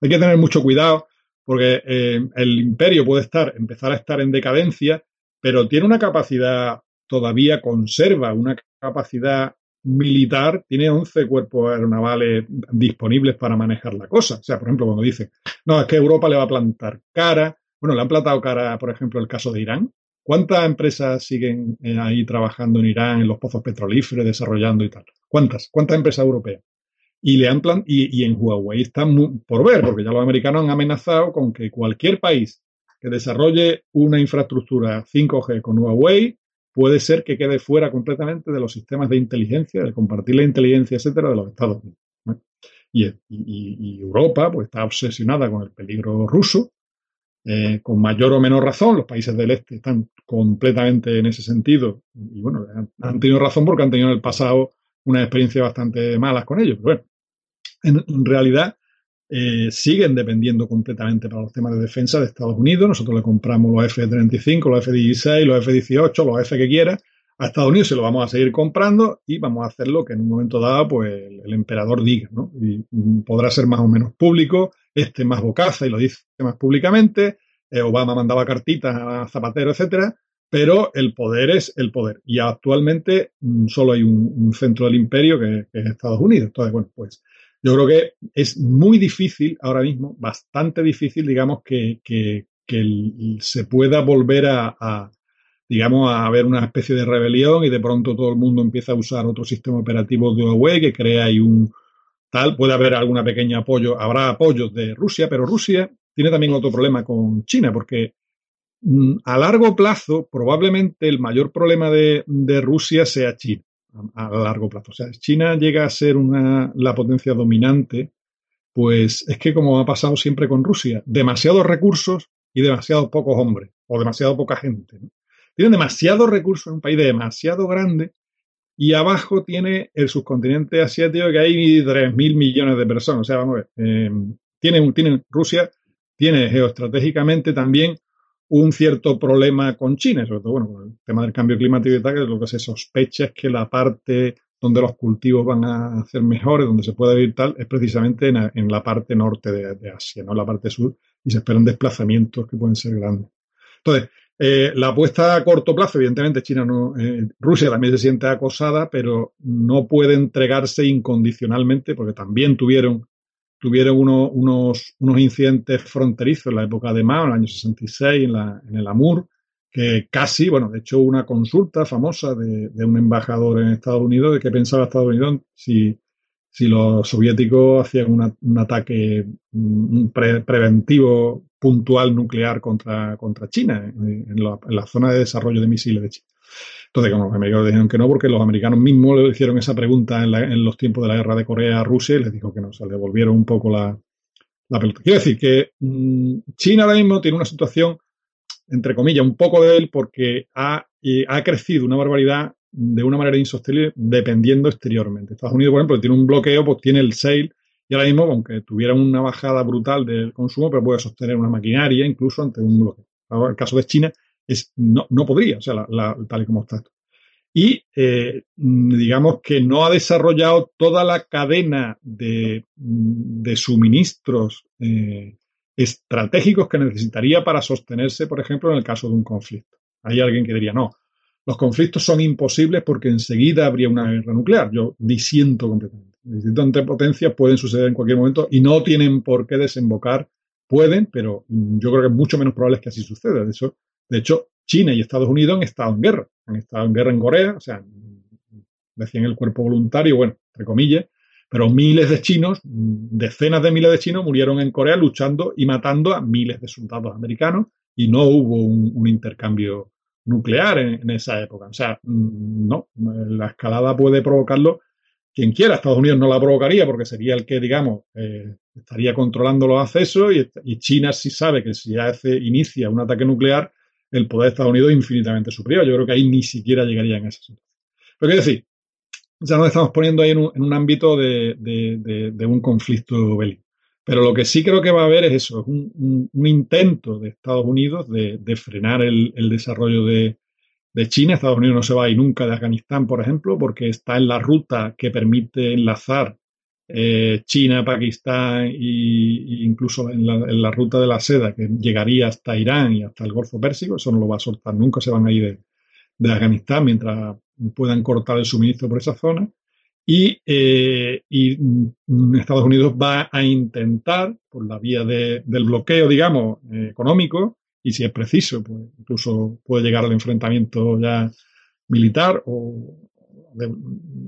hay que tener mucho cuidado porque eh, el imperio puede estar, empezar a estar en decadencia, pero tiene una capacidad, todavía conserva una capacidad militar, tiene 11 cuerpos aeronavales disponibles para manejar la cosa. O sea, por ejemplo, cuando dice, no, es que Europa le va a plantar cara, bueno, le han plantado cara, por ejemplo, el caso de Irán. ¿Cuántas empresas siguen eh, ahí trabajando en Irán, en los pozos petrolíferos, desarrollando y tal? ¿Cuántas? ¿Cuántas empresas europeas? Y, le han y, en Huawei están por ver, porque ya los americanos han amenazado con que cualquier país que desarrolle una infraestructura 5G con Huawei puede ser que quede fuera completamente de los sistemas de inteligencia, de compartir la inteligencia, etcétera, de los Estados Unidos. Y, Europa pues, está obsesionada con el peligro ruso, eh, con mayor o menor razón. Los países del este están completamente en ese sentido. Y bueno, han, tenido razón porque han tenido en el pasado una experiencia bastante malas con ellos. Pero bueno, en, realidad eh, siguen dependiendo completamente para los temas de defensa de Estados Unidos. Nosotros le compramos los F-35, los F-16, los F-18, los F que quiera. A Estados Unidos se lo vamos a seguir comprando y vamos a hacer lo que en un momento dado pues, el, emperador diga. ¿no? Y podrá ser más o menos público, este más bocaza y lo dice más públicamente. Eh, Obama mandaba cartitas a Zapatero, etcétera pero el poder es el poder. Y actualmente mm, solo hay un, centro del imperio que, es Estados Unidos. Entonces, bueno, pues yo creo que es muy difícil ahora mismo, bastante difícil, digamos, que, se pueda volver a, digamos, a haber una especie de rebelión y de pronto todo el mundo empieza a usar otro sistema operativo de Huawei que crea ahí un tal. Puede haber algún pequeño apoyo, habrá apoyos de Rusia, pero Rusia tiene también otro problema con China, porque Mm, a largo plazo, probablemente el mayor problema de, Rusia sea China, a, largo plazo. O sea, China llega a ser una, la potencia dominante, pues es que como ha pasado siempre con Rusia, demasiados recursos y demasiados pocos hombres, o demasiado poca gente. Tienen demasiados recursos en un país demasiado grande y abajo tiene el subcontinente asiático que hay 3.000 millones de personas. O sea, vamos a ver, eh, tiene, tiene, Rusia tiene geoestratégicamente también un cierto problema con China, sobre todo bueno, con el tema del cambio climático y tal, que lo que se sospecha es que la parte donde los cultivos van a hacer mejores, donde se puede vivir tal, es precisamente en, la parte norte de, Asia, no la parte sur, y se esperan desplazamientos que pueden ser grandes. Entonces, eh, la apuesta a corto plazo, evidentemente, China no, eh, Rusia también se siente acosada, pero no puede entregarse incondicionalmente, porque también tuvieron tuvieron unos, unos incidentes fronterizos en la época de Mao, en el año 66, en, la, en el Amur, que casi, bueno, de hecho una consulta famosa de, un embajador en Estados Unidos de qué pensaba Estados Unidos si, si los soviéticos hacían un ataque preventivo puntual nuclear contra, China en, la, en, la, zona de desarrollo de misiles de China. Entonces, como los americanos dijeron que no, porque los americanos mismos le hicieron esa pregunta en, los tiempos de la guerra de Corea a Rusia y les dijo que no, se le devolvieron un poco la, la pelota. Quiero decir que mm, China ahora mismo tiene una situación, entre comillas, un poco de él porque ha, ha crecido una barbaridad de una manera insostenible dependiendo exteriormente. Estados Unidos, por ejemplo, tiene un bloqueo, pues tiene el sale y ahora mismo, aunque tuviera una bajada brutal del consumo, pero puede sostener una maquinaria incluso ante un bloqueo. Ahora, el caso de China es, no, no podría, o sea, tal y como está. Y eh, digamos que no ha desarrollado toda la cadena de, de suministros eh, estratégicos que necesitaría para sostenerse, por ejemplo, en el caso de un conflicto. Hay alguien que diría, no, los conflictos son imposibles porque enseguida habría una guerra nuclear. Yo disiento completamente. Distintas potencias pueden suceder en cualquier momento y no tienen por qué desembocar. Pueden, pero yo creo que es mucho menos probable que así suceda. De eso de hecho, China y Estados Unidos han estado en guerra. Han estado en guerra en Corea, o sea, decían el cuerpo voluntario, bueno, entre comillas, pero miles de chinos, decenas de miles de chinos murieron en Corea luchando y matando a miles de soldados americanos y no hubo un, intercambio nuclear en, esa época. O sea, no, la escalada puede provocarlo quien quiera. Estados Unidos no la provocaría porque sería el que, digamos, eh, estaría controlando los accesos y, China sí sabe que si hace, inicia un ataque nuclear, el poder de Estados Unidos es infinitamente superior. Yo creo que ahí ni siquiera llegaría en esa situación. Pero quiero decir, ya nos estamos poniendo ahí en un, ámbito de, un conflicto bélico. Pero lo que sí creo que va a haber es eso, un, intento de Estados Unidos de, frenar el, desarrollo de, China. Estados Unidos no se va a ir nunca de Afganistán, por ejemplo, porque está en la ruta que permite enlazar eh, China, Pakistán e incluso en la, ruta de la seda que llegaría hasta Irán y hasta el Golfo Pérsico. Eso no lo va a soltar nunca, se van a ir de Afganistán mientras puedan cortar el suministro por esa zona. Eh, y, Estados Unidos va a intentar, por la vía del bloqueo, digamos, eh, económico, y si es preciso, pues incluso puede llegar al enfrentamiento ya militar o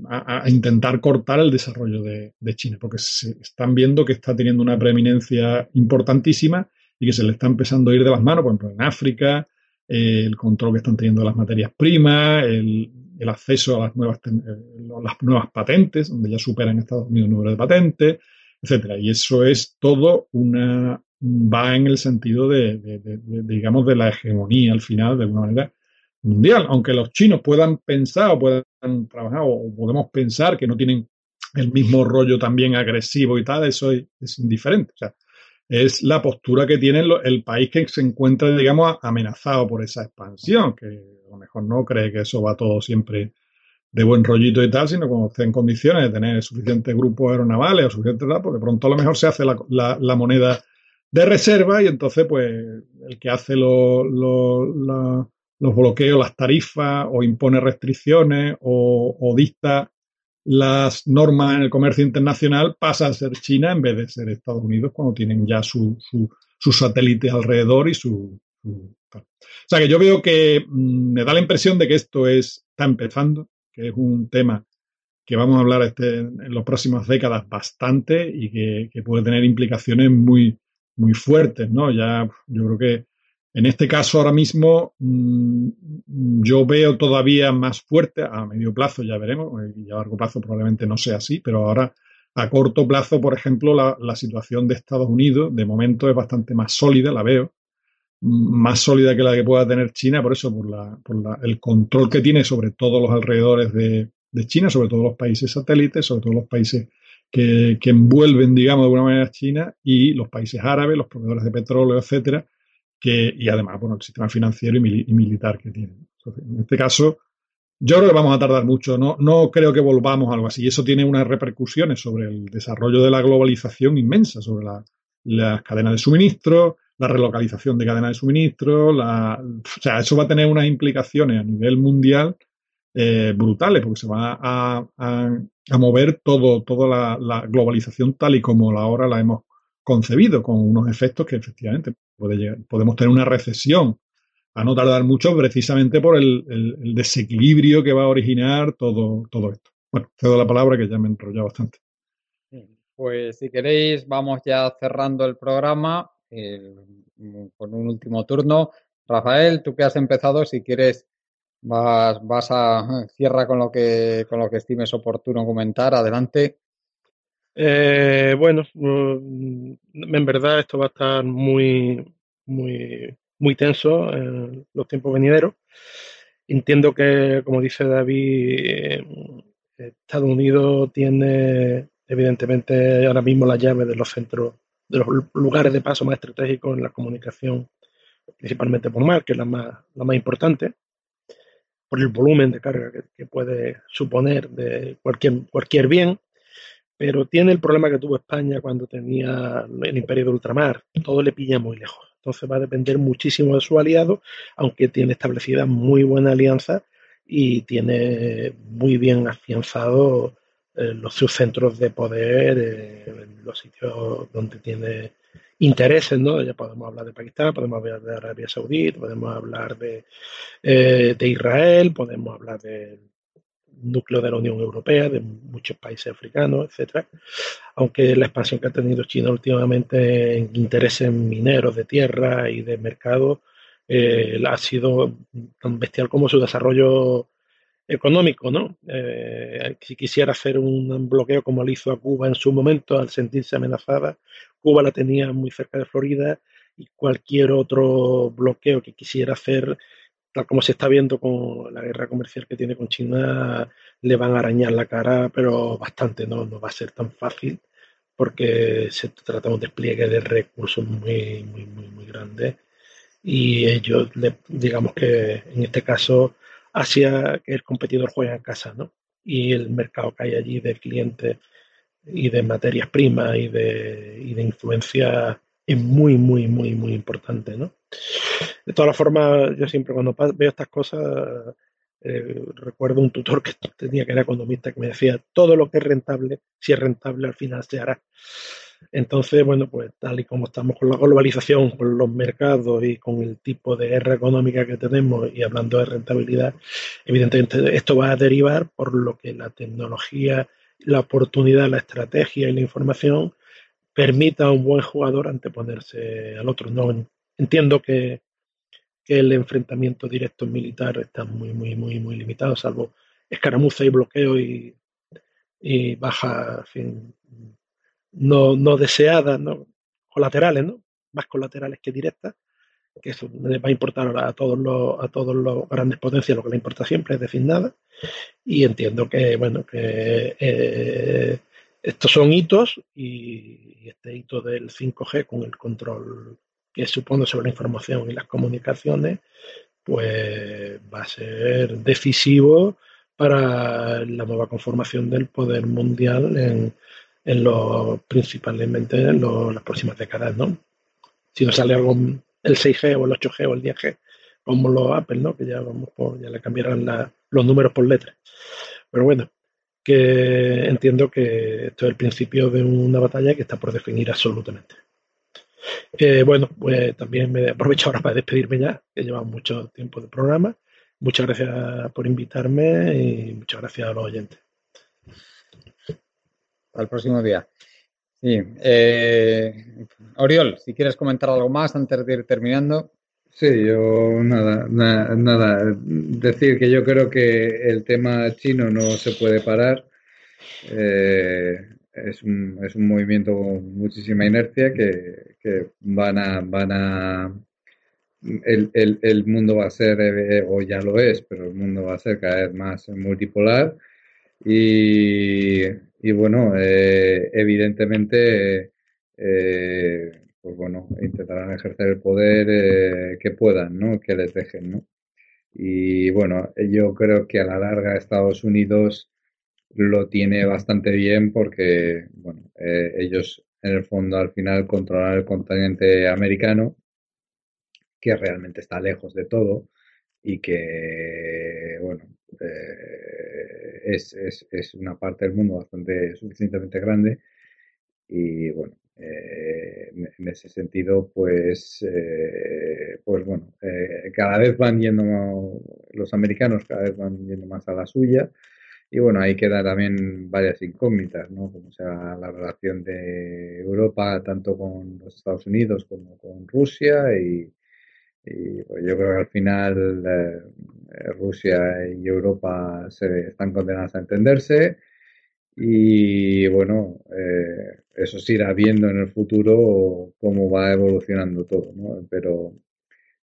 a, intentar cortar el desarrollo de, China, porque se están viendo que está teniendo una preeminencia importantísima y que se le está empezando a ir de las manos, por ejemplo, en África, el control que están teniendo de las materias primas, el, el acceso a las nuevas, eh, las nuevas patentes, donde ya superan Estados Unidos el número de patentes, etcétera. Y eso es todo una va en el sentido de, digamos, de la hegemonía al final, de alguna manera, mundial. Aunque los chinos puedan pensar o puedan trabajar o podemos pensar que no tienen el mismo rollo también agresivo y tal, eso es, indiferente. O sea, es la postura que tiene el país que se encuentra, digamos, amenazado por esa expansión, que a lo mejor no cree que eso va todo siempre de buen rollito y tal, sino cuando esté en condiciones de tener suficientes grupos aeronavales o suficiente tal, porque pronto a lo mejor se hace la, moneda de reserva y entonces pues el que hace los bloqueos, las tarifas o impone restricciones o, dicta las normas en el comercio internacional pasa a ser China en vez de ser Estados Unidos cuando tienen ya sus satélites alrededor y su, o sea que yo veo que mm, me da la impresión de que esto es, está empezando, que es un tema que vamos a hablar este, en las próximas décadas bastante y que, puede tener implicaciones muy, muy fuertes, ¿no? Ya yo creo que en este caso ahora mismo mm, yo veo todavía más fuerte, a medio plazo ya veremos, y a largo plazo probablemente no sea así, pero ahora a corto plazo, por ejemplo, la, la situación de Estados Unidos de momento es bastante más sólida, la veo, más sólida que la que pueda tener China, por eso, por, la, por la, el control que tiene sobre todos los alrededores de, de, China, sobre todos los países satélites, sobre todos los países que, que, envuelven, digamos, de alguna manera China y los países árabes, los proveedores de petróleo, etcétera, que, y además, bueno, el sistema financiero y, y militar que tienen. en este caso, yo creo que vamos a tardar mucho, no, no creo que volvamos a algo así. Y eso tiene unas repercusiones sobre el desarrollo de la globalización inmensa, sobre la, las cadenas de suministro, la relocalización de cadena de suministro, la, o sea, eso va a tener unas implicaciones a nivel mundial eh, brutales, porque se va a, a, mover todo, toda la, globalización tal y como ahora la hemos concebido, con unos efectos que efectivamente podemos tener una recesión a no tardar mucho precisamente por el, desequilibrio que va a originar todo, todo esto. Bueno, cedo la palabra que ya me he enrollado bastante. Pues si queréis, vamos ya cerrando el programa con un último turno. Rafael, tú que has empezado, si quieres, vas, vas a cierra con lo que con lo que estimes oportuno comentar. Adelante. Eh, bueno, mm, en verdad esto va a estar muy, muy, muy tenso en los tiempos venideros. Entiendo que, como dice David, eh, Estados Unidos tiene evidentemente ahora mismo la llave de los centros de los lugares de paso más estratégicos en la comunicación, principalmente por mar, que es la más, la más importante, por el volumen de carga que, puede suponer de cualquier, cualquier bien, pero tiene el problema que tuvo España cuando tenía el imperio de ultramar, todo le pilla muy lejos. Entonces va a depender muchísimo de su aliado, aunque tiene establecida muy buena alianza y tiene muy bien afianzado eh, los sus centros de poder, eh, los sitios donde tiene intereses, ¿no? Ya podemos hablar de Pakistán, podemos hablar de Arabia Saudí, podemos hablar de, eh, de Israel, podemos hablar del núcleo de la Unión Europea, de muchos países africanos, etcétera. Aunque la expansión que ha tenido China últimamente en intereses mineros de tierra y de mercado ha sido tan bestial como su desarrollo económico, ¿no? Eh, si quisiera hacer un bloqueo como le hizo a Cuba en su momento al sentirse amenazada, Cuba la tenía muy cerca de Florida y cualquier otro bloqueo que quisiera hacer, tal como se está viendo con la guerra comercial que tiene con China, le van a arañar la cara, pero bastante, ¿no? No va a ser tan fácil porque se trata de un despliegue de recursos muy, muy, muy, muy grande y ellos, digamos que en este caso, hacia que el competidor juegue en casa, ¿no? Y el mercado que hay allí de clientes y de materias primas y de, y de influencia es muy, muy, muy, muy importante, ¿no? De todas formas, yo siempre cuando veo estas cosas, eh, recuerdo un tutor que tenía que era economista que me decía, todo lo que es rentable, si es rentable al final se hará. Entonces, bueno, pues tal y como estamos con la globalización, con los mercados y con el tipo de guerra económica que tenemos y hablando de rentabilidad, evidentemente esto va a derivar por lo que la tecnología, la oportunidad, la estrategia y la información permita a un buen jugador anteponerse al otro. No entiendo que, el enfrentamiento directo militar está muy, muy, muy, muy limitado, salvo escaramuza y bloqueo y, y baja, fin, no, no deseadas, ¿no? colaterales, ¿no? más colaterales que directas, que eso les va a importar a todos los, a todos los grandes potencias, lo que le importa siempre es decir nada. Y entiendo que, bueno, que eh, estos son hitos y este hito del 5G con el control que supone sobre la información y las comunicaciones, pues va a ser decisivo para la nueva conformación del poder mundial en, en los, principalmente en las próximas décadas, ¿no? Si no sale algo, el 6G o el 8G o el 10G, como los Apple, ¿no? Que ya vamos ya le cambiarán los números por letras. Pero bueno, que entiendo que esto es el principio de una batalla que está por definir absolutamente. Eh, bueno, pues también me aprovecho ahora para despedirme ya, que lleva mucho tiempo de programa. Muchas gracias por invitarme y muchas gracias a los oyentes al próximo día. Eh, Oriol, si quieres comentar algo más antes de ir terminando. Sí, yo nada, nada, decir que yo creo que el tema chino no se puede parar. Eh, es, un, es un movimiento con muchísima inercia que, que van a, van a el, el, el, mundo va a ser, eh, o ya lo es, pero el mundo va a ser cada vez más multipolar y, y bueno, eh, evidentemente, eh, pues bueno, intentarán ejercer el poder eh, que puedan, ¿no? Que les dejen, ¿no? Y bueno, yo creo que a la larga Estados Unidos lo tiene bastante bien porque, bueno, ellos en el fondo al final controlan el continente americano, que realmente está lejos de todo y que, bueno, eh, es, es, es, una parte del mundo bastante suficientemente grande y bueno, eh, en ese sentido, pues, eh, pues bueno, cada vez van yendo, los americanos cada vez van yendo más a la suya y bueno, ahí queda también varias incógnitas, ¿no? Como sea la relación de Europa tanto con los Estados Unidos como con Rusia y, pues yo creo que al final eh, Rusia y Europa se están condenadas a entenderse y bueno, eh, eso se irá viendo en el futuro cómo va evolucionando todo, ¿no? Pero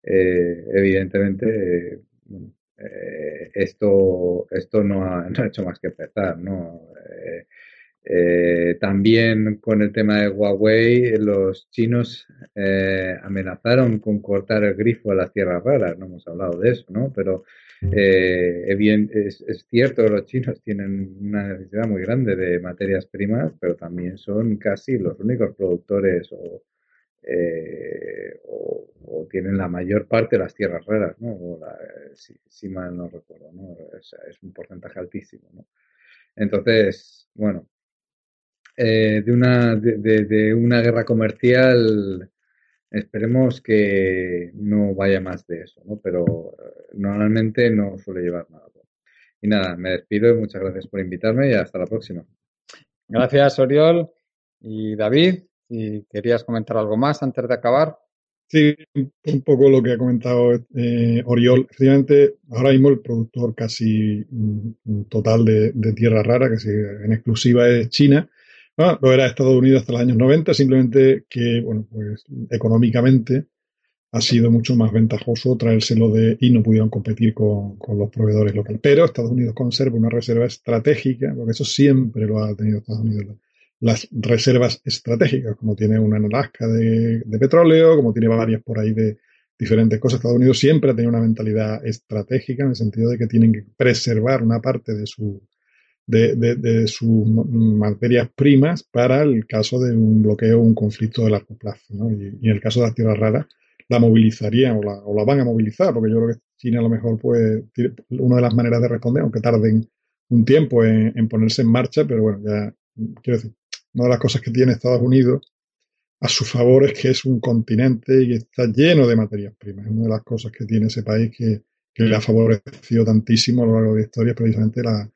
eh, evidentemente esto, esto no ha, no ha, hecho más que empezar, ¿no? Eh, también con el tema de Huawei, los chinos eh, amenazaron con cortar el grifo a las tierras raras, no hemos hablado de eso, ¿no? Pero eh, bien, es, es, cierto que los chinos tienen una necesidad muy grande de materias primas, pero también son casi los únicos productores o, eh, o, tienen la mayor parte de las tierras raras, ¿no? si, si, mal no recuerdo, ¿no? Es un porcentaje altísimo, ¿no? Entonces, bueno, eh, de, una, de, una guerra comercial, esperemos que no vaya más de eso, ¿no? Pero eh, normalmente no suele llevar nada. Y nada, me despido y muchas gracias por invitarme y hasta la próxima. Gracias, Oriol. Y David, si querías comentar algo más antes de acabar. Sí, un poco lo que ha comentado eh, Oriol. Efectivamente, ahora mismo el productor casi mm, total de, de tierra rara, que en exclusiva es China, Ah, lo era Estados Unidos hasta los años 90, simplemente que, bueno, pues económicamente ha sido mucho más ventajoso traérselo de y no pudieron competir con, los proveedores locales. Pero Estados Unidos conserva una reserva estratégica, porque eso siempre lo ha tenido Estados Unidos, las reservas estratégicas, como tiene una en Alaska de, petróleo, como tiene varias por ahí de diferentes cosas. Estados Unidos siempre ha tenido una mentalidad estratégica en el sentido de que tienen que preservar una parte de su de, sus materias primas para el caso de un bloqueo o un conflicto de largo plazo. Y, en el caso de las tierras raras, la movilizarían o la, o la van a movilizar, porque yo creo que China a lo mejor, pues, una de las maneras de responder, aunque tarden un tiempo en, ponerse en marcha, pero bueno, ya quiero decir, una de las cosas que tiene Estados Unidos a su favor es que es un continente y está lleno de materias primas. Es una de las cosas que tiene ese país que, le ha favorecido tantísimo a lo largo de la historia, es precisamente la,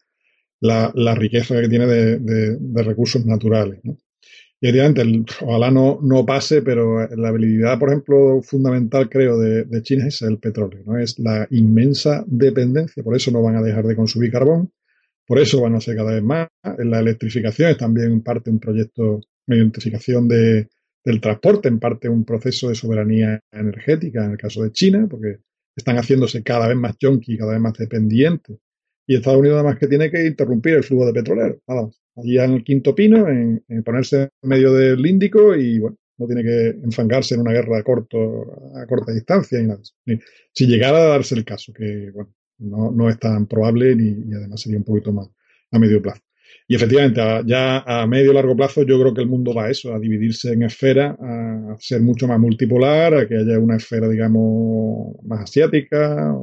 riqueza que tiene de, recursos naturales. Y obviamente, ojalá no, no pase, pero la habilidad, por ejemplo, fundamental, creo, de, China es el petróleo, ¿no? Es la inmensa dependencia, por eso no van a dejar de consumir carbón, por eso van a ser cada vez más. La electrificación es también en parte un proyecto de identificación de, del transporte, en parte un proceso de soberanía energética en el caso de China, porque están haciéndose cada vez más junkie, cada vez más dependientes. Y Estados Unidos además que tiene que interrumpir el flujo de petróleo. allí en el quinto pino, en, ponerse en medio del Índico y bueno, no tiene que enfangarse en una guerra a, corto, a corta distancia y nada. Si llegara a darse el caso, que bueno, no, no es tan probable ni, además sería un poquito más a medio plazo. Y efectivamente, ya a medio largo plazo yo creo que el mundo va a eso, a dividirse en esferas, a ser mucho más multipolar, a que haya una esfera, digamos, más asiática,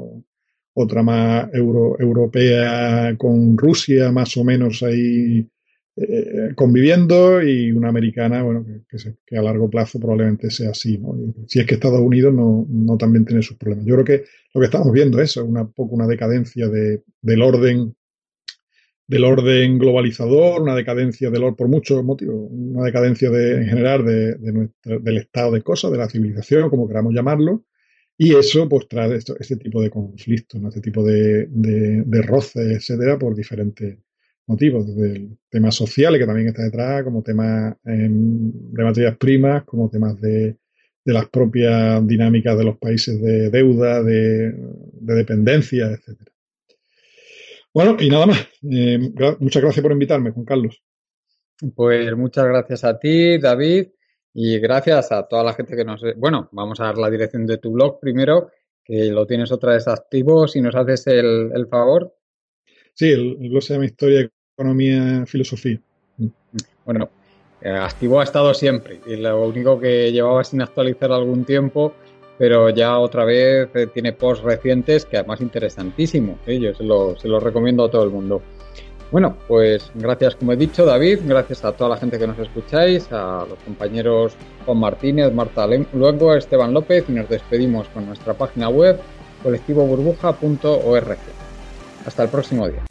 otra más euro, europea con Rusia más o menos ahí eh, conviviendo y una americana, bueno, que, a largo plazo probablemente sea así, ¿no? Si es que Estados Unidos no, no también tiene sus problemas. Yo creo que lo que estamos viendo es una poco una decadencia de, del orden del orden globalizador, una decadencia del por muchos motivos, una decadencia de, en general de, del estado de cosas, de la civilización, como queramos llamarlo, y eso pues trae esto, este tipo de conflictos, este tipo de, de, roces, etcétera, por diferentes motivos, desde el tema social que también está detrás, como temas em, de materias primas, como temas de, de las propias dinámicas de los países de deuda, de, dependencia, etcétera. Bueno, y nada más. Eh, muchas gracias por invitarme, Juan Carlos. Pues muchas gracias a ti, David, y gracias a toda la gente que nos... Bueno, vamos a dar la dirección de tu blog primero, que lo tienes otra vez activo, si nos haces el, favor. Sí, el, blog se llama Historia, Economía, Filosofía. Bueno, eh, activo ha estado siempre, y lo único que llevaba sin actualizar algún tiempo pero ya otra vez eh, tiene posts recientes que además interesantísimo. ¿eh? Yo se lo, se lo recomiendo a todo el mundo. Bueno, pues gracias como he dicho David, gracias a toda la gente que nos escucháis, a los compañeros Juan Martínez, Marta Luego, Esteban López y nos despedimos con nuestra página web colectivoburbuja.org. Hasta el próximo día.